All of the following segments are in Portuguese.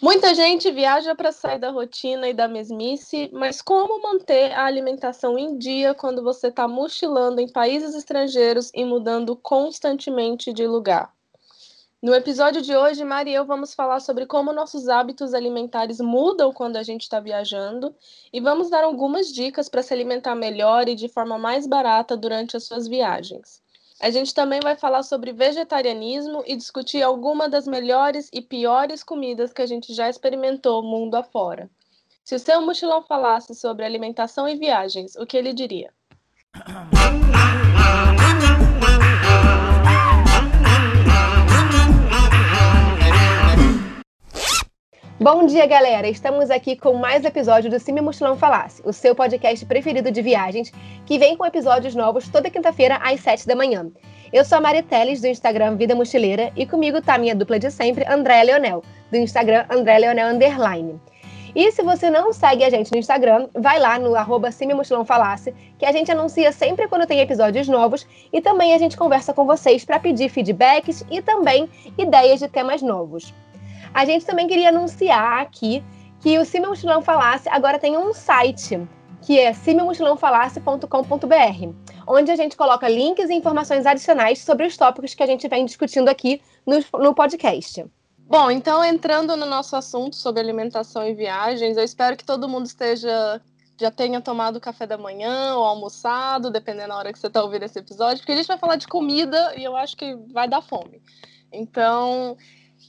Muita gente viaja para sair da rotina e da mesmice, mas como manter a alimentação em dia quando você está mochilando em países estrangeiros e mudando constantemente de lugar? No episódio de hoje, Mari e eu vamos falar sobre como nossos hábitos alimentares mudam quando a gente está viajando e vamos dar algumas dicas para se alimentar melhor e de forma mais barata durante as suas viagens. A gente também vai falar sobre vegetarianismo e discutir algumas das melhores e piores comidas que a gente já experimentou mundo afora. Se o seu mochilão falasse sobre alimentação e viagens, o que ele diria? Bom dia, galera! Estamos aqui com mais episódio do Cime Mochilão Falasse, o seu podcast preferido de viagens, que vem com episódios novos toda quinta-feira às 7 da manhã. Eu sou a Mari Teles, do Instagram Vida Mochileira, e comigo tá a minha dupla de sempre, Andréa Leonel, do Instagram André Leonel Underline. E se você não segue a gente no Instagram, vai lá no arroba Mochilão Falasse, que a gente anuncia sempre quando tem episódios novos e também a gente conversa com vocês para pedir feedbacks e também ideias de temas novos. A gente também queria anunciar aqui que o Se Mochilão Falasse agora tem um site, que é sememochilãofalasse.com.br, onde a gente coloca links e informações adicionais sobre os tópicos que a gente vem discutindo aqui no, no podcast. Bom, então entrando no nosso assunto sobre alimentação e viagens, eu espero que todo mundo esteja já tenha tomado café da manhã ou almoçado, dependendo da hora que você está ouvindo esse episódio, porque a gente vai falar de comida e eu acho que vai dar fome. Então,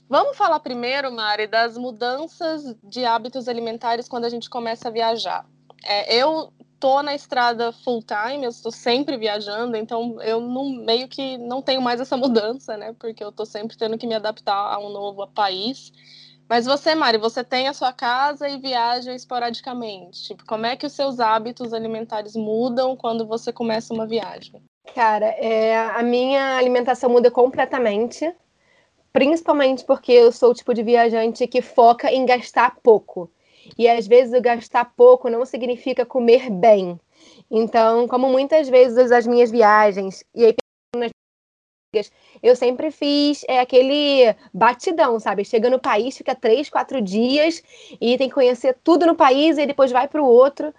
Vamos falar primeiro, Mari, das mudanças de hábitos alimentares quando a gente começa a viajar. É, eu tô na estrada full time, eu estou sempre viajando, então eu não, meio que não tenho mais essa mudança, né? Porque eu estou sempre tendo que me adaptar a um novo país. Mas você, Mari, você tem a sua casa e viaja esporadicamente. Tipo, como é que os seus hábitos alimentares mudam quando você começa uma viagem? Cara, é, a minha alimentação muda completamente principalmente porque eu sou o tipo de viajante que foca em gastar pouco. E às vezes o gastar pouco não significa comer bem. Então, como muitas vezes as minhas viagens, e aí eu sempre fiz é, aquele batidão, sabe? Chega no país, fica três, quatro dias e tem que conhecer tudo no país e depois vai para o outro.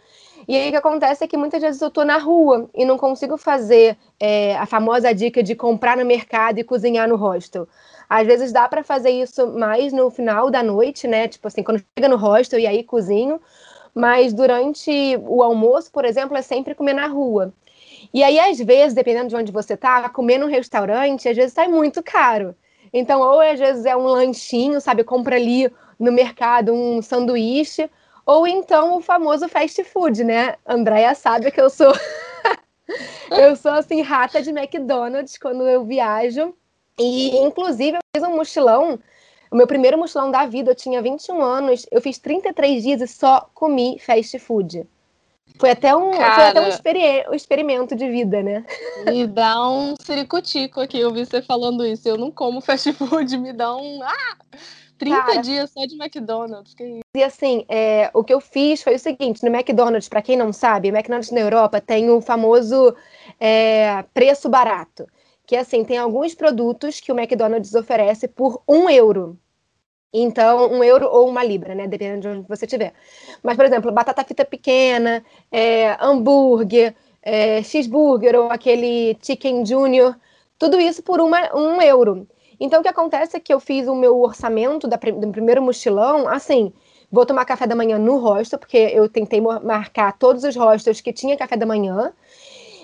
E aí o que acontece é que muitas vezes eu tô na rua e não consigo fazer é, a famosa dica de comprar no mercado e cozinhar no hostel. Às vezes dá para fazer isso mais no final da noite, né? Tipo assim, quando chega no hostel e aí cozinho. Mas durante o almoço, por exemplo, é sempre comer na rua. E aí, às vezes, dependendo de onde você tá, comer num restaurante, às vezes sai muito caro. Então, ou às vezes é um lanchinho, sabe? Compra ali no mercado um sanduíche, ou então o famoso fast food, né? Andréia sabe que eu sou. eu sou assim, rata de McDonald's quando eu viajo. E, inclusive, eu fiz um mochilão, o meu primeiro mochilão da vida, eu tinha 21 anos, eu fiz 33 dias e só comi fast food. Foi até um, Cara, foi até um, experi um, experimento de vida, né? Me dá um ciricutico aqui, eu vi você falando isso. Eu não como fast food, me dá um. Ah! 30 Cara, dias só de McDonald's. E assim, é, o que eu fiz foi o seguinte: no McDonald's, para quem não sabe, McDonald's na Europa tem o famoso é, preço barato que assim, tem alguns produtos que o McDonald's oferece por um euro. Então, um euro ou uma libra, né? Dependendo de onde você estiver. Mas, por exemplo, batata frita pequena, é, hambúrguer, é, cheeseburger ou aquele chicken junior, tudo isso por uma, um euro. Então, o que acontece é que eu fiz o meu orçamento da, do primeiro mochilão, assim, vou tomar café da manhã no hostel, porque eu tentei marcar todos os hostels que tinha café da manhã.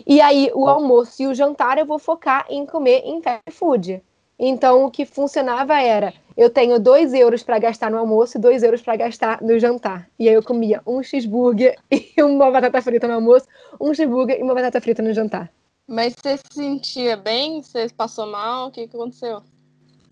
E aí, o almoço e o jantar eu vou focar em comer em fast food. Então, o que funcionava era: eu tenho dois euros para gastar no almoço e dois euros para gastar no jantar. E aí, eu comia um cheeseburger e uma batata frita no almoço, um cheeseburger e uma batata frita no jantar. Mas você se sentia bem? Você passou mal? O que, que aconteceu?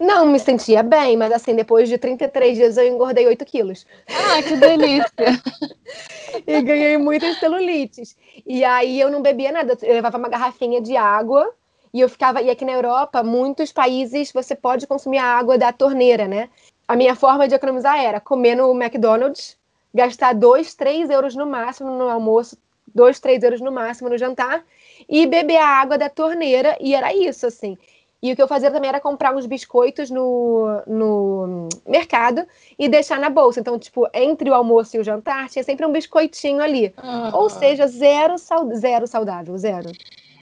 Não, me sentia bem, mas assim, depois de 33 dias eu engordei 8 quilos. Ah, que delícia! e ganhei muitas celulites. E aí eu não bebia nada, eu levava uma garrafinha de água e eu ficava. E aqui na Europa, muitos países você pode consumir a água da torneira, né? A minha forma de economizar era comer no McDonald's, gastar 2, 3 euros no máximo no almoço, 2, 3 euros no máximo no jantar, e beber a água da torneira, e era isso, assim. E o que eu fazia também era comprar uns biscoitos no, no mercado e deixar na bolsa. Então, tipo, entre o almoço e o jantar, tinha sempre um biscoitinho ali. Uhum. Ou seja, zero, zero saudável, zero.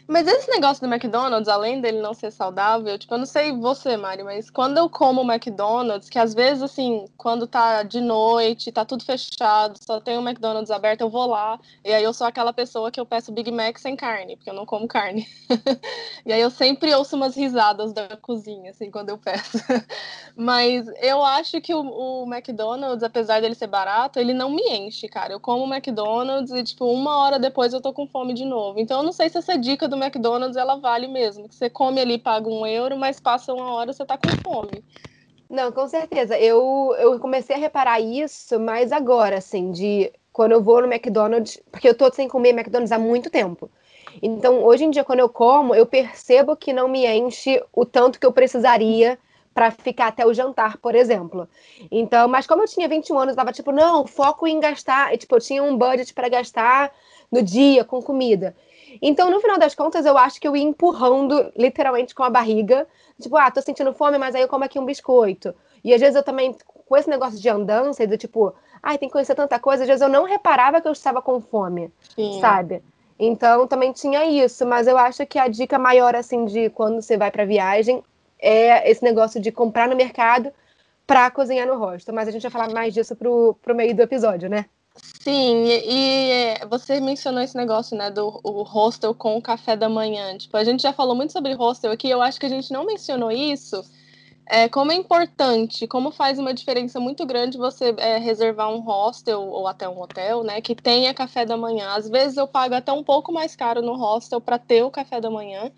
Mas esse negócio do McDonald's, além dele não ser saudável, tipo, eu não sei você, Mari, mas quando eu como McDonald's, que às vezes, assim, quando tá de noite, tá tudo fechado, só tem o McDonald's aberto, eu vou lá, e aí eu sou aquela pessoa que eu peço Big Mac sem carne, porque eu não como carne. e aí eu sempre ouço umas risadas da cozinha, assim, quando eu peço. mas eu acho que o, o McDonald's, apesar dele ser barato, ele não me enche, cara. Eu como o McDonald's e, tipo, uma hora depois eu tô com fome de novo. Então eu não sei se essa dica do McDonald's ela vale mesmo. Que você come ali, paga um euro, mas passa uma hora você tá com fome. Não, com certeza. Eu, eu comecei a reparar isso mais agora, assim, de quando eu vou no McDonald's, porque eu tô sem comer McDonald's há muito tempo. Então, hoje em dia, quando eu como, eu percebo que não me enche o tanto que eu precisaria para ficar até o jantar, por exemplo. Então, mas como eu tinha 21 anos, eu tava tipo, não, foco em gastar, e, tipo, eu tinha um budget para gastar no dia com comida. Então, no final das contas, eu acho que eu ia empurrando literalmente com a barriga. Tipo, ah, tô sentindo fome, mas aí eu como aqui um biscoito. E às vezes eu também, com esse negócio de andança, do tipo, ai, tem que conhecer tanta coisa, às vezes eu não reparava que eu estava com fome, Sim. sabe? Então também tinha isso, mas eu acho que a dica maior, assim, de quando você vai pra viagem é esse negócio de comprar no mercado para cozinhar no rosto. Mas a gente vai falar mais disso pro, pro meio do episódio, né? Sim, e, e, você mencionou esse negócio, né, do o hostel com o café da manhã. Tipo, a gente já falou muito sobre hostel aqui, eu acho que a gente não mencionou isso. É, como é importante, como faz uma diferença muito grande você é, reservar um hostel ou até um hotel, né, que tenha café da manhã. Às vezes eu pago até um pouco mais caro no hostel para ter o café da manhã,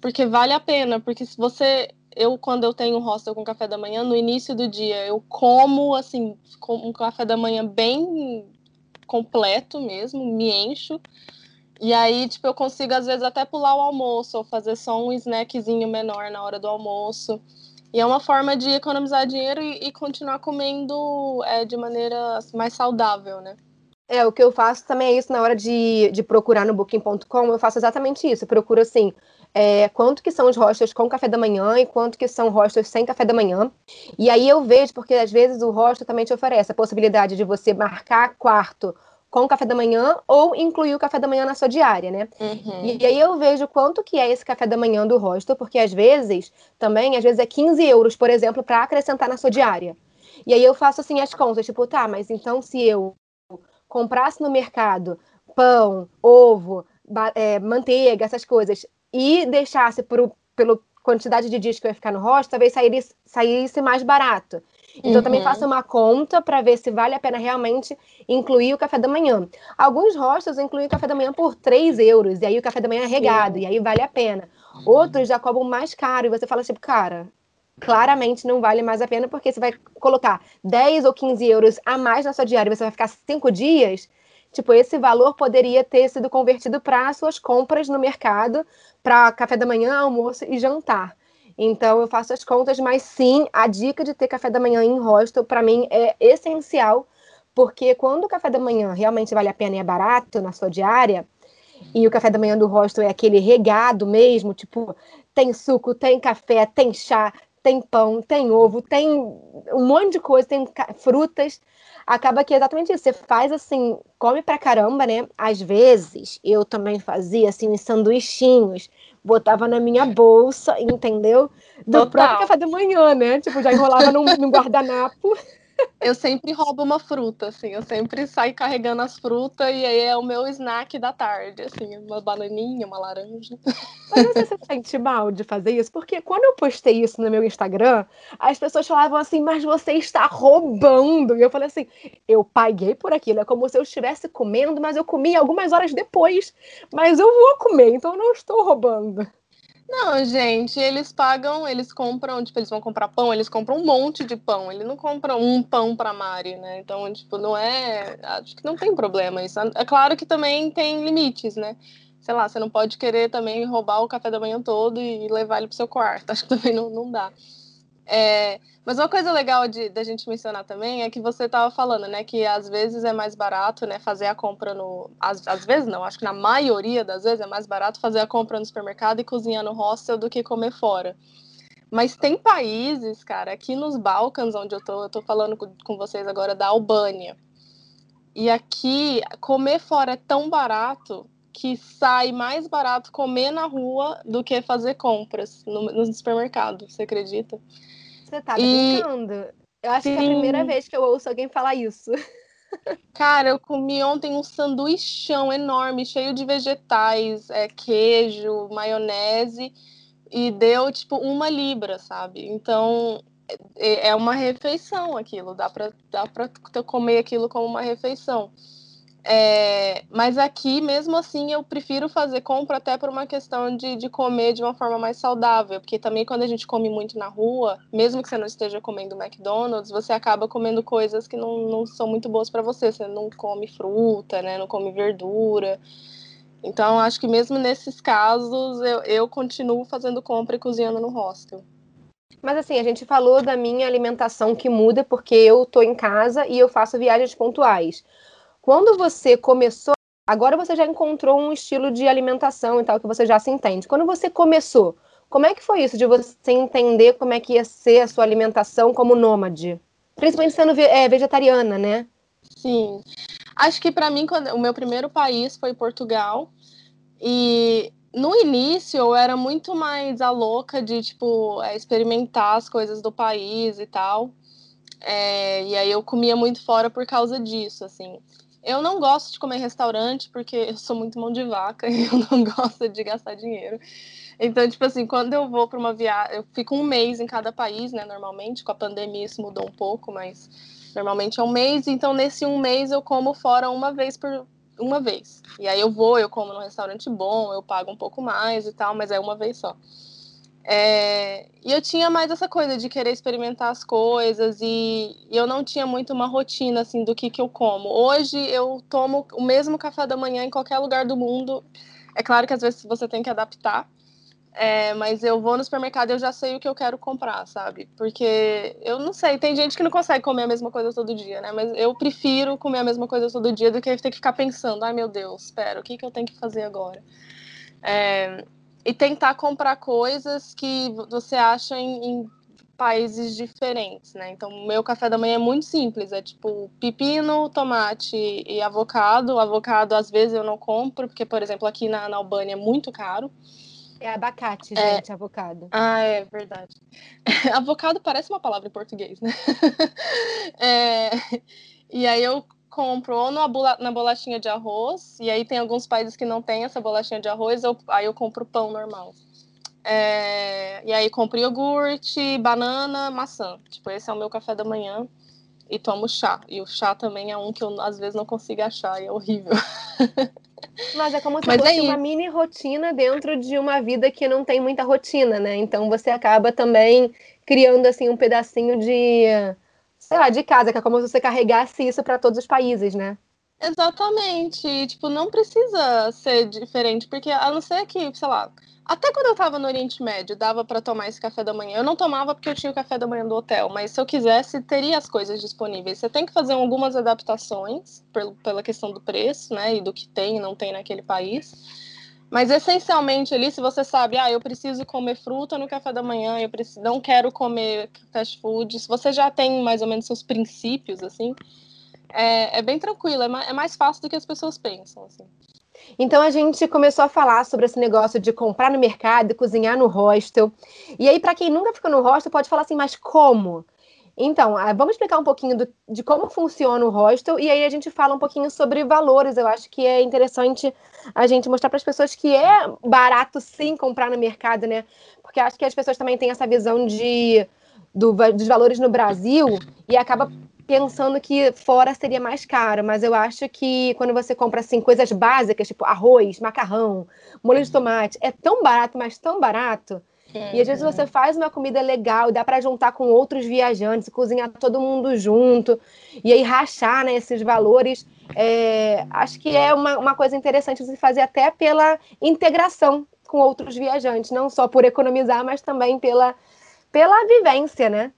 porque vale a pena, porque se você eu, quando eu tenho um hostel com café da manhã, no início do dia, eu como, assim, com um café da manhã bem completo mesmo, me encho. E aí, tipo, eu consigo, às vezes, até pular o almoço, ou fazer só um snackzinho menor na hora do almoço. E é uma forma de economizar dinheiro e, e continuar comendo é, de maneira mais saudável, né? É, o que eu faço também é isso na hora de, de procurar no booking.com, eu faço exatamente isso. Eu procuro assim, é, quanto que são os hostels com café da manhã e quanto que são hostels sem café da manhã. E aí eu vejo, porque às vezes o hostel também te oferece a possibilidade de você marcar quarto com café da manhã ou incluir o café da manhã na sua diária, né? Uhum. E, aí eu vejo quanto que é esse café da manhã do hostel, porque às vezes também, às vezes é 15 euros, por exemplo, para acrescentar na sua diária. E aí eu faço assim as contas, tipo, tá, mas então se eu comprasse no mercado pão, ovo, é, manteiga, essas coisas, e deixasse por, pela quantidade de dias que eu ia ficar no hostel, talvez saísse, saísse mais barato. Então, uhum. também faço uma conta para ver se vale a pena realmente incluir o café da manhã. Alguns hostels incluem o café da manhã por 3 euros, e aí o café da manhã é regado, Sim. e aí vale a pena. Outros já cobram mais caro, e você fala tipo, cara, claramente não vale mais a pena, porque você vai colocar 10 ou 15 euros a mais na sua diária, e você vai ficar 5 dias, Tipo, esse valor poderia ter sido convertido para suas compras no mercado, para café da manhã, almoço e jantar. Então, eu faço as contas, mas sim, a dica de ter café da manhã em hostel, para mim, é essencial, porque quando o café da manhã realmente vale a pena e é barato na sua diária, e o café da manhã do hostel é aquele regado mesmo, tipo, tem suco, tem café, tem chá, tem pão, tem ovo, tem um monte de coisa, tem frutas acaba que é exatamente isso. Você faz assim, come pra caramba, né? Às vezes eu também fazia assim uns sanduichinhos, botava na minha bolsa, entendeu? Do Total. próprio café da manhã, né? Tipo, já enrolava num, num guardanapo. Eu sempre roubo uma fruta, assim, eu sempre saio carregando as frutas e aí é o meu snack da tarde, assim, uma bananinha, uma laranja. Mas você se sente mal de fazer isso? Porque quando eu postei isso no meu Instagram, as pessoas falavam assim, mas você está roubando. E eu falei assim, eu paguei por aquilo, é como se eu estivesse comendo, mas eu comi algumas horas depois. Mas eu vou comer, então eu não estou roubando. Não, gente, eles pagam, eles compram, tipo, eles vão comprar pão, eles compram um monte de pão, eles não compram um pão para Mari, né? Então, tipo, não é, acho que não tem problema isso. É claro que também tem limites, né? Sei lá, você não pode querer também roubar o café da manhã todo e levar ele pro seu quarto, acho que também não, não dá. É, mas uma coisa legal de da gente mencionar também é que você estava falando, né, que às vezes é mais barato, né, fazer a compra no, às, às vezes não, acho que na maioria das vezes é mais barato fazer a compra no supermercado e cozinhar no hostel do que comer fora. Mas tem países, cara, aqui nos Balcãs, onde eu tô, eu tô falando com vocês agora da Albânia. E aqui comer fora é tão barato que sai mais barato comer na rua do que fazer compras no, no supermercado. Você acredita? Você tá e... brincando? Eu acho Sim. que é a primeira vez que eu ouço alguém falar isso. Cara, eu comi ontem um sanduichão enorme, cheio de vegetais, é, queijo, maionese, e deu tipo uma libra, sabe? Então é, é uma refeição aquilo, dá pra, dá pra comer aquilo como uma refeição. É, mas aqui, mesmo assim, eu prefiro fazer compra até por uma questão de, de comer de uma forma mais saudável. Porque também quando a gente come muito na rua, mesmo que você não esteja comendo McDonald's, você acaba comendo coisas que não, não são muito boas para você. Você não come fruta, né? Não come verdura. Então, acho que mesmo nesses casos, eu, eu continuo fazendo compra e cozinhando no hostel. Mas assim, a gente falou da minha alimentação que muda porque eu tô em casa e eu faço viagens pontuais. Quando você começou, agora você já encontrou um estilo de alimentação e tal, que você já se entende. Quando você começou, como é que foi isso de você entender como é que ia ser a sua alimentação como nômade? Principalmente sendo é, vegetariana, né? Sim. Acho que para mim, quando, o meu primeiro país foi Portugal. E no início eu era muito mais a louca de, tipo, é, experimentar as coisas do país e tal. É, e aí eu comia muito fora por causa disso, assim. Eu não gosto de comer em restaurante porque eu sou muito mão de vaca e eu não gosto de gastar dinheiro. Então, tipo assim, quando eu vou para uma viagem, eu fico um mês em cada país, né? Normalmente, com a pandemia isso mudou um pouco, mas normalmente é um mês. Então, nesse um mês eu como fora uma vez por uma vez. E aí eu vou, eu como num restaurante bom, eu pago um pouco mais e tal, mas é uma vez só. É, e eu tinha mais essa coisa de querer experimentar as coisas e, e, eu não tinha muito uma rotina assim do que, que eu como. Hoje eu tomo o mesmo café da manhã em qualquer lugar do mundo. É claro que às vezes você tem que adaptar, é, mas eu vou no supermercado e eu já sei o que eu quero comprar, sabe? Porque eu não sei, tem gente que não consegue comer a mesma coisa todo dia, né? Mas eu prefiro comer a mesma coisa todo dia do que ter que ficar pensando, ai meu Deus, espera, o que, que eu tenho que fazer agora? É, e tentar comprar coisas que você acha em, em países diferentes, né? Então, o meu café da manhã é muito simples, é tipo pepino, tomate e avocado. Avocado, às vezes, eu não compro, porque, por exemplo, aqui na, na Albânia é muito caro. É abacate, é. gente, é... avocado. Ah, é verdade. avocado parece uma palavra em português, né? é... E aí eu compro ou na bolachinha de arroz, e aí tem alguns países que não tem essa bolachinha de arroz, eu, aí eu compro pão normal. É, e aí compro iogurte, banana, maçã. Tipo, esse é o meu café da manhã. E tomo chá. E o chá também é um que eu às vezes não consigo achar e é horrível. Mas é como se Mas fosse é uma mini rotina dentro de uma vida que não tem muita rotina, né? Então você acaba também criando assim um pedacinho de sei lá, de casa, que é como se você carregasse isso para todos os países, né? Exatamente. Tipo, não precisa ser diferente, porque a não ser que, sei lá, até quando eu tava no Oriente Médio, dava para tomar esse café da manhã. Eu não tomava porque eu tinha o café da manhã do hotel, mas se eu quisesse, teria as coisas disponíveis. Você tem que fazer algumas adaptações pela questão do preço, né, e do que tem e não tem naquele país. Mas essencialmente ali, se você sabe, ah, eu preciso comer fruta no café da manhã, eu preciso, não quero comer fast food, se você já tem mais ou menos seus princípios, assim, é, é bem tranquilo, é mais, é mais fácil do que as pessoas pensam, assim. Então a gente começou a falar sobre esse negócio de comprar no mercado e cozinhar no hostel. E aí, para quem nunca ficou no hostel, pode falar assim, mas como? Então, ah, vamos explicar um pouquinho do, de como funciona o hostel e aí a gente fala um pouquinho sobre valores. Eu acho que é interessante a gente mostrar para as pessoas que é barato sim comprar no mercado, né? Porque acho que as pessoas também têm essa visão de, do, dos valores no Brasil e acaba pensando que fora seria mais caro, mas eu acho que quando você compra assim coisas básicas, tipo arroz, macarrão, molho de tomate, é tão barato, mas tão barato e às vezes você faz uma comida legal, dá para juntar com outros viajantes, cozinhar todo mundo junto, e aí rachar né, esses valores. É, acho que é uma, uma coisa interessante de se fazer até pela integração com outros viajantes, não só por economizar, mas também pela, pela vivência, né?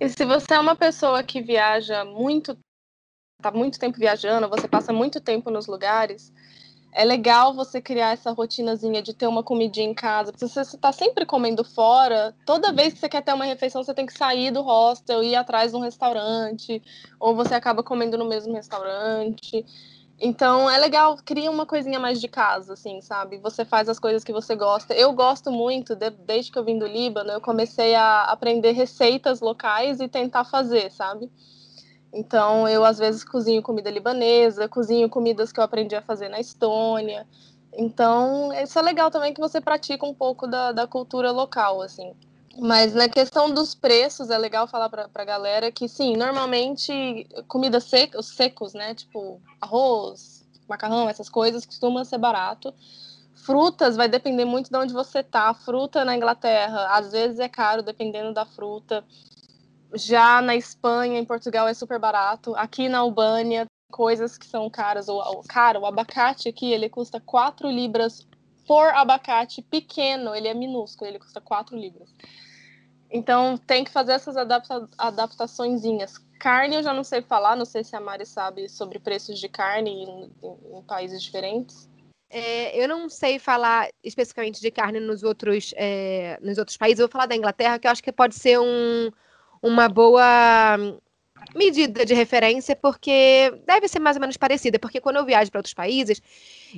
E se você é uma pessoa que viaja muito, tá muito tempo viajando, você passa muito tempo nos lugares, é legal você criar essa rotinazinha de ter uma comidinha em casa. Se você está sempre comendo fora, toda vez que você quer ter uma refeição, você tem que sair do hostel, ir atrás de um restaurante, ou você acaba comendo no mesmo restaurante. Então é legal, cria uma coisinha mais de casa, assim, sabe? Você faz as coisas que você gosta. Eu gosto muito, de, desde que eu vim do Líbano, eu comecei a aprender receitas locais e tentar fazer, sabe? Então eu às vezes cozinho comida libanesa, cozinho comidas que eu aprendi a fazer na Estônia. Então, isso é legal também que você pratica um pouco da, da cultura local, assim. Mas na questão dos preços, é legal falar para a galera que, sim, normalmente comida seca, os secos, né? Tipo arroz, macarrão, essas coisas, costuma ser barato. Frutas vai depender muito de onde você tá. Fruta na Inglaterra, às vezes é caro, dependendo da fruta. Já na Espanha, em Portugal, é super barato. Aqui na Albânia, coisas que são caras. O, o, cara, o abacate aqui, ele custa 4 libras por abacate pequeno. Ele é minúsculo, ele custa 4 libras. Então tem que fazer essas adapta adaptaçõezinhas. Carne eu já não sei falar, não sei se a Mari sabe sobre preços de carne em, em, em países diferentes. É, eu não sei falar especificamente de carne nos outros, é, nos outros países. Eu vou falar da Inglaterra, que eu acho que pode ser um, uma boa medida de referência, porque deve ser mais ou menos parecida. Porque quando eu viajo para outros países,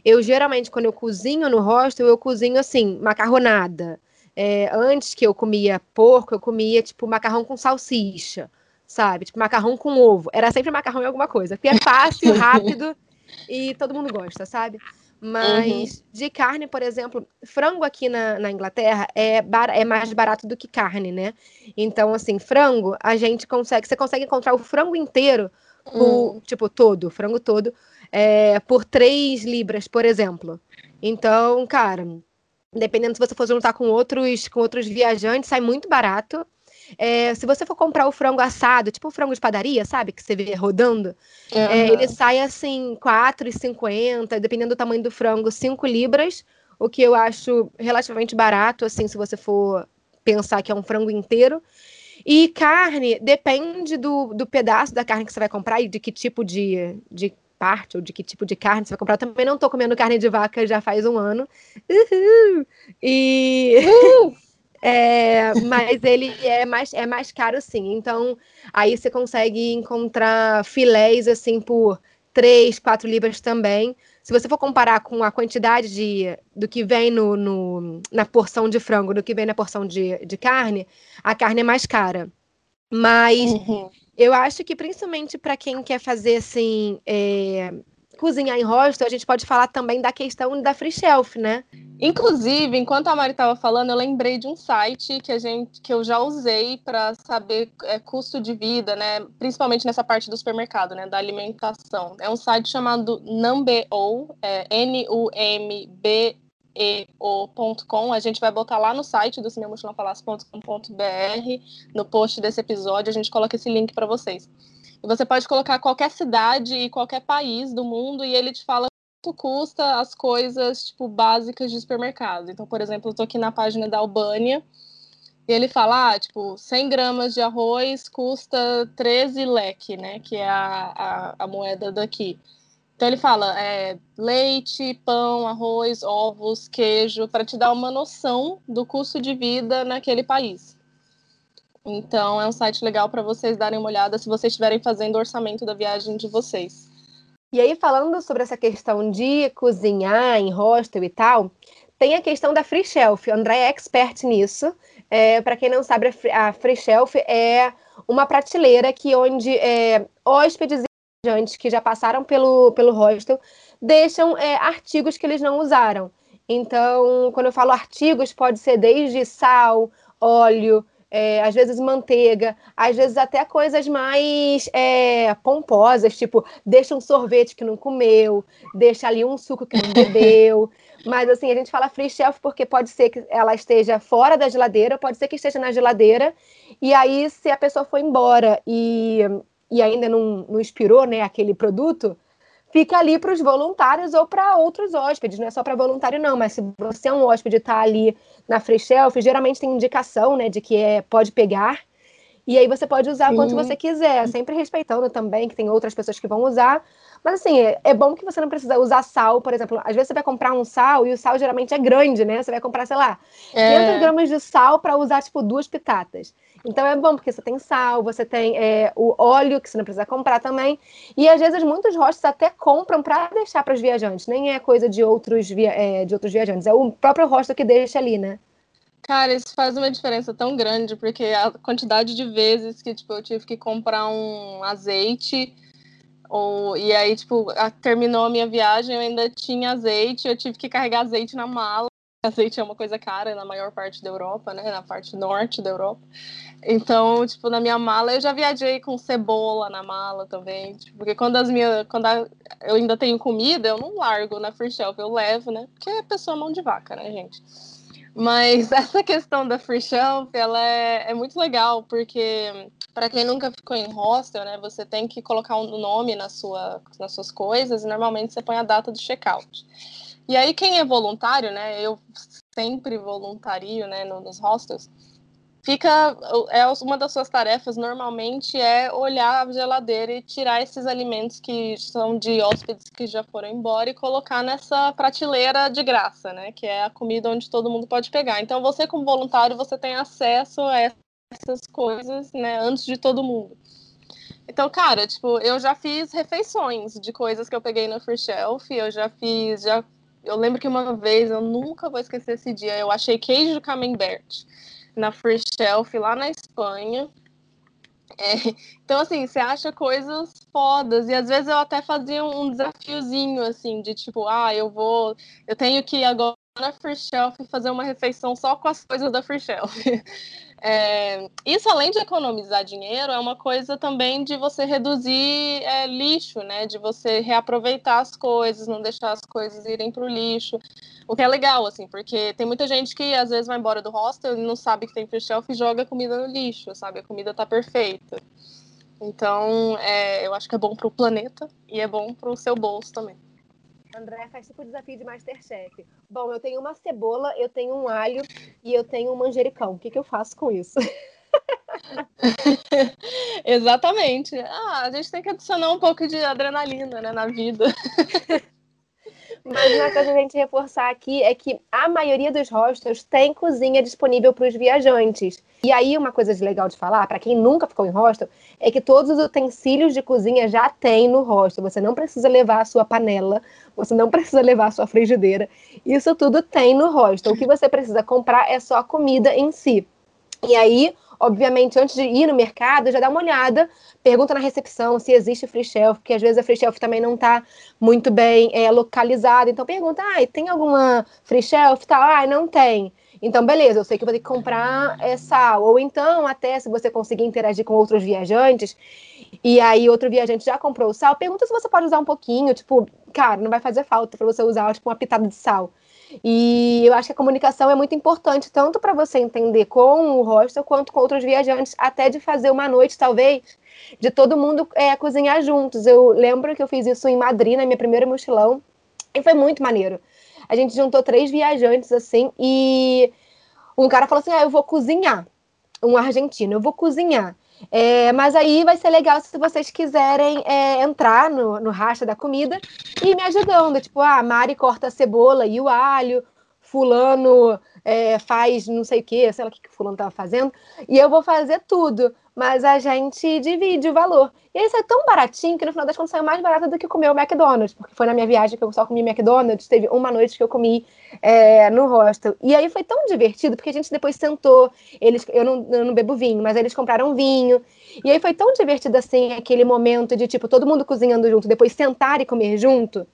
eu geralmente, quando eu cozinho no hostel, eu cozinho assim, macarronada. É, antes que eu comia porco, eu comia, tipo, macarrão com salsicha, sabe? Tipo, macarrão com ovo. Era sempre macarrão e alguma coisa. Porque é fácil, rápido e todo mundo gosta, sabe? Mas uhum. de carne, por exemplo, frango aqui na, na Inglaterra é, bar é mais barato do que carne, né? Então, assim, frango, a gente consegue. Você consegue encontrar o frango inteiro, por, uhum. tipo, todo, frango todo, é, por 3 libras, por exemplo. Então, cara, dependendo se você for juntar com outros, com outros viajantes, sai muito barato. É, se você for comprar o frango assado, tipo o frango de padaria, sabe? Que você vê rodando, uhum. é, ele sai assim, R$4,50, dependendo do tamanho do frango, 5 libras, o que eu acho relativamente barato, assim, se você for pensar que é um frango inteiro. E carne, depende do, do pedaço da carne que você vai comprar e de que tipo de, de parte ou de que tipo de carne você vai comprar. Eu também não tô comendo carne de vaca já faz um ano. Uhul. E. Uhul. É, mas ele é mais, é mais caro sim. Então, aí você consegue encontrar filés assim por 3, 4 libras também. Se você for comparar com a quantidade de, do que vem no, no, na porção de frango, do que vem na porção de, de carne, a carne é mais cara. Mas uhum. Eu acho que principalmente para quem quer fazer assim, é, cozinhar em hostel, a gente pode falar também da questão da free shelf, né? Inclusive, enquanto a Mari estava falando, eu lembrei de um site que a gente que eu já usei para saber é, custo de vida, né? Principalmente nessa parte do supermercado, né? Da alimentação. É um site chamado Numbeo, é, N-U-M-B eo.com. A gente vai botar lá no site do cinemochilãofalasse.com.br, no post desse episódio, a gente coloca esse link para vocês. E você pode colocar qualquer cidade e qualquer país do mundo e ele te fala quanto custa as coisas, tipo, básicas de supermercado. Então, por exemplo, eu tô aqui na página da Albânia e ele fala, ah, tipo, 100 gramas de arroz custa 13 leque, né, que é a, a, a moeda daqui. Então ele fala é, leite, pão, arroz, ovos, queijo, para te dar uma noção do custo de vida naquele país. Então é um site legal para vocês darem uma olhada se vocês estiverem fazendo o orçamento da viagem de vocês. E aí, falando sobre essa questão de cozinhar em hostel e tal, tem a questão da free shelf. O André é expert nisso. É, para quem não sabe, a free shelf é uma prateleira que onde é, hóspedes viajantes que já passaram pelo, pelo hostel deixam é, artigos que eles não usaram. Então, quando eu falo artigos, pode ser desde sal, óleo, é, às vezes manteiga, às vezes até coisas mais é, pomposas, tipo, deixa um sorvete que não comeu, deixa ali um suco que não bebeu. Mas assim, a gente fala free shelf porque pode ser que ela esteja fora da geladeira, pode ser que esteja na geladeira, e aí, se a pessoa for embora e e ainda não, não expirou né, aquele produto, fica ali para os voluntários ou para outros hóspedes, não é só para voluntário não, mas se você é um hóspede e está ali na free shelf, geralmente tem indicação, né, de que é pode pegar, e aí você pode usar Sim. quanto você quiser, sempre respeitando também que tem outras pessoas que vão usar, mas assim, é, é, bom que você não precisa usar sal, por exemplo. Às vezes você vai comprar um sal e o sal geralmente é grande, né? Você vai comprar, sei lá, é. 500 gramas de sal para usar, tipo, duas pitatas. Então é bom, porque você tem sal, você tem é, o óleo, que você não precisa comprar também. E às vezes muitos hostels até compram para deixar para os viajantes. Nem é coisa de outros, via, é, de outros viajantes. É o próprio hostel que deixa ali, né? Cara, isso faz uma diferença tão grande, porque a quantidade de vezes que tipo, eu tive que comprar um azeite ou, e aí, tipo, a, terminou a minha viagem, eu ainda tinha azeite, eu tive que carregar azeite na mala. Azeite é uma coisa cara na maior parte da Europa, né? Na parte norte da Europa. Então, tipo, na minha mala eu já viajei com cebola na mala também. Tipo, porque quando as minhas. Quando a, eu ainda tenho comida, eu não largo na free shelf, eu levo, né? Porque é pessoa mão de vaca, né, gente? Mas essa questão da free shelf, ela é, é muito legal, porque para quem nunca ficou em hostel, né, você tem que colocar um nome na sua, nas suas coisas e normalmente você põe a data do check-out. E aí quem é voluntário, né, eu sempre voluntario, né, nos hostels, fica é uma das suas tarefas normalmente é olhar a geladeira e tirar esses alimentos que são de hóspedes que já foram embora e colocar nessa prateleira de graça, né, que é a comida onde todo mundo pode pegar. Então você como voluntário você tem acesso a essas coisas, né, antes de todo mundo. Então, cara, tipo, eu já fiz refeições de coisas que eu peguei no free shelf, eu já fiz, já eu lembro que uma vez, eu nunca vou esquecer esse dia, eu achei queijo camembert na free shelf lá na Espanha. É, então, assim, você acha coisas fodas. E às vezes eu até fazia um desafiozinho, assim, de tipo, ah, eu vou. Eu tenho que agora na Free Shelf fazer uma refeição só com as coisas da Free Shelf. É, isso, além de economizar dinheiro, é uma coisa também de você reduzir é, lixo, né? De você reaproveitar as coisas, não deixar as coisas irem para o lixo. O que é legal, assim, porque tem muita gente que às vezes vai embora do hostel e não sabe que tem free shelf e joga a comida no lixo, sabe? A comida tá perfeita. Então, é, eu acho que é bom para o planeta e é bom para o seu bolso também. André faz tipo desafio de Masterchef. Bom, eu tenho uma cebola, eu tenho um alho e eu tenho um manjericão. O que, que eu faço com isso? Exatamente. Ah, a gente tem que adicionar um pouco de adrenalina né, na vida. Mas uma coisa que a gente reforçar aqui é que a maioria dos hostels tem cozinha disponível para os viajantes. E aí, uma coisa legal de falar, para quem nunca ficou em hostel, é que todos os utensílios de cozinha já tem no hostel. Você não precisa levar a sua panela, você não precisa levar a sua frigideira. Isso tudo tem no hostel. O que você precisa comprar é só a comida em si. E aí, obviamente, antes de ir no mercado, já dá uma olhada, pergunta na recepção se existe free shelf, porque às vezes a free shelf também não está muito bem é, localizada. Então pergunta, ah, tem alguma free shelf? Tal, ah, não tem. Então, beleza, eu sei que vou ter que comprar essa. Ou então, até se você conseguir interagir com outros viajantes, e aí outro viajante já comprou o sal, pergunta se você pode usar um pouquinho, tipo, cara, não vai fazer falta para você usar, tipo, uma pitada de sal. E eu acho que a comunicação é muito importante, tanto para você entender com o hostel quanto com outros viajantes, até de fazer uma noite, talvez, de todo mundo é, cozinhar juntos. Eu lembro que eu fiz isso em Madrid, na minha primeira mochilão, e foi muito maneiro. A gente juntou três viajantes assim, e um cara falou assim: Ah, eu vou cozinhar. Um argentino, eu vou cozinhar. É, mas aí vai ser legal se vocês quiserem é, entrar no, no racha da comida e me ajudando. Tipo, ah, a Mari corta a cebola e o alho, fulano é, faz não sei o que, sei lá o que, que o fulano estava fazendo, e eu vou fazer tudo mas a gente divide o valor. E aí sai tão baratinho que no final das contas saiu mais barato do que comer o McDonald's, porque foi na minha viagem que eu só comi McDonald's, teve uma noite que eu comi é, no hostel. E aí foi tão divertido, porque a gente depois sentou, eles, eu não, eu não bebo vinho, mas eles compraram vinho. E aí foi tão divertido assim, aquele momento de tipo, todo mundo cozinhando junto, depois sentar e comer junto.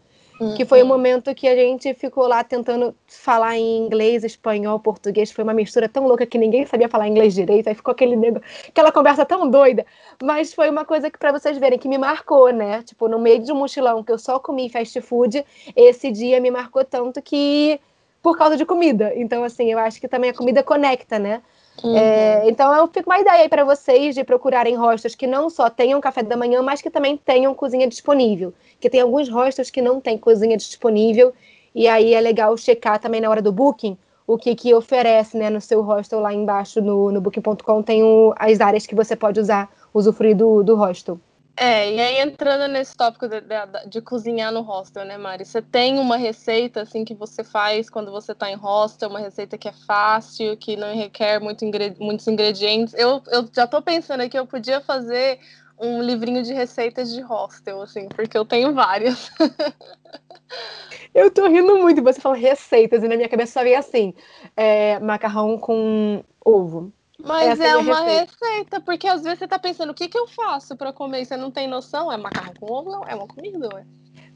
Que foi o um uhum. momento que a gente ficou lá tentando falar em inglês, espanhol, português. Foi uma mistura tão louca que ninguém sabia falar inglês direito. Aí ficou aquele nego... aquela conversa tão doida. Mas foi uma coisa que, para vocês verem, que me marcou, né? Tipo, no meio de um mochilão que eu só comi fast food, esse dia me marcou tanto que. por causa de comida. Então, assim, eu acho que também a comida conecta, né? Uhum. É, então eu fico uma ideia aí para vocês de procurarem hostels que não só tenham café da manhã, mas que também tenham cozinha disponível. Que tem alguns hostels que não tem cozinha disponível, e aí é legal checar também na hora do booking o que, que oferece né, no seu hostel lá embaixo no, no booking.com tem o, as áreas que você pode usar, usufruir do, do hostel. É, e aí entrando nesse tópico de, de, de, cozinhar no hostel, né, Mari? Você tem uma receita assim que você faz quando você está em hostel, uma receita que é fácil, que não requer muito ingred muitos ingredientes. Eu, eu já estou pensando aqui, eu podia fazer um livrinho de receitas de hostel, assim, porque eu tenho várias. eu tô rindo muito, você fala receitas, e na minha cabeça só vem assim: é, macarrão com ovo. Mas é, é uma receita. receita. porque às vezes você tá pensando, o que, que eu faço para comer? Você não tem noção, é macarrão com ovo? Não, é uma comida, ué.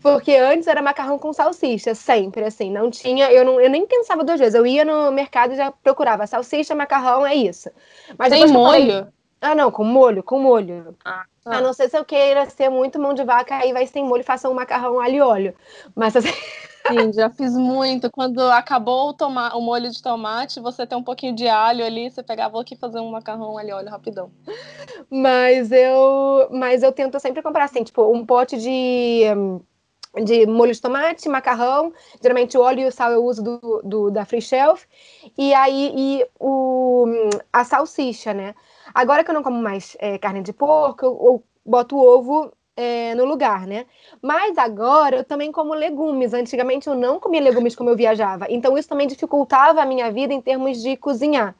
Porque antes era macarrão com salsicha, sempre, assim, não tinha, eu, não, eu nem pensava duas vezes, eu ia no mercado e já procurava salsicha, macarrão, é isso. Mas Tem molho? Falei, ah, não, com molho, com molho. Ah, tá. A não ser se eu queira ser muito mão de vaca, aí vai sem molho e faça um macarrão alho e óleo. Mas assim... Sim, já fiz muito. Quando acabou o, toma o molho de tomate, você tem um pouquinho de alho ali, você pegava aqui fazer um macarrão alho óleo rapidão. Mas eu, mas eu tento sempre comprar assim, tipo, um pote de de molho de tomate, macarrão, geralmente o óleo e o sal eu uso do, do da Free Shelf, e aí e o, a salsicha, né? Agora que eu não como mais é, carne de porco, eu, eu boto ovo é, no lugar, né? Mas agora eu também como legumes. Antigamente eu não comia legumes como eu viajava. Então isso também dificultava a minha vida em termos de cozinhar.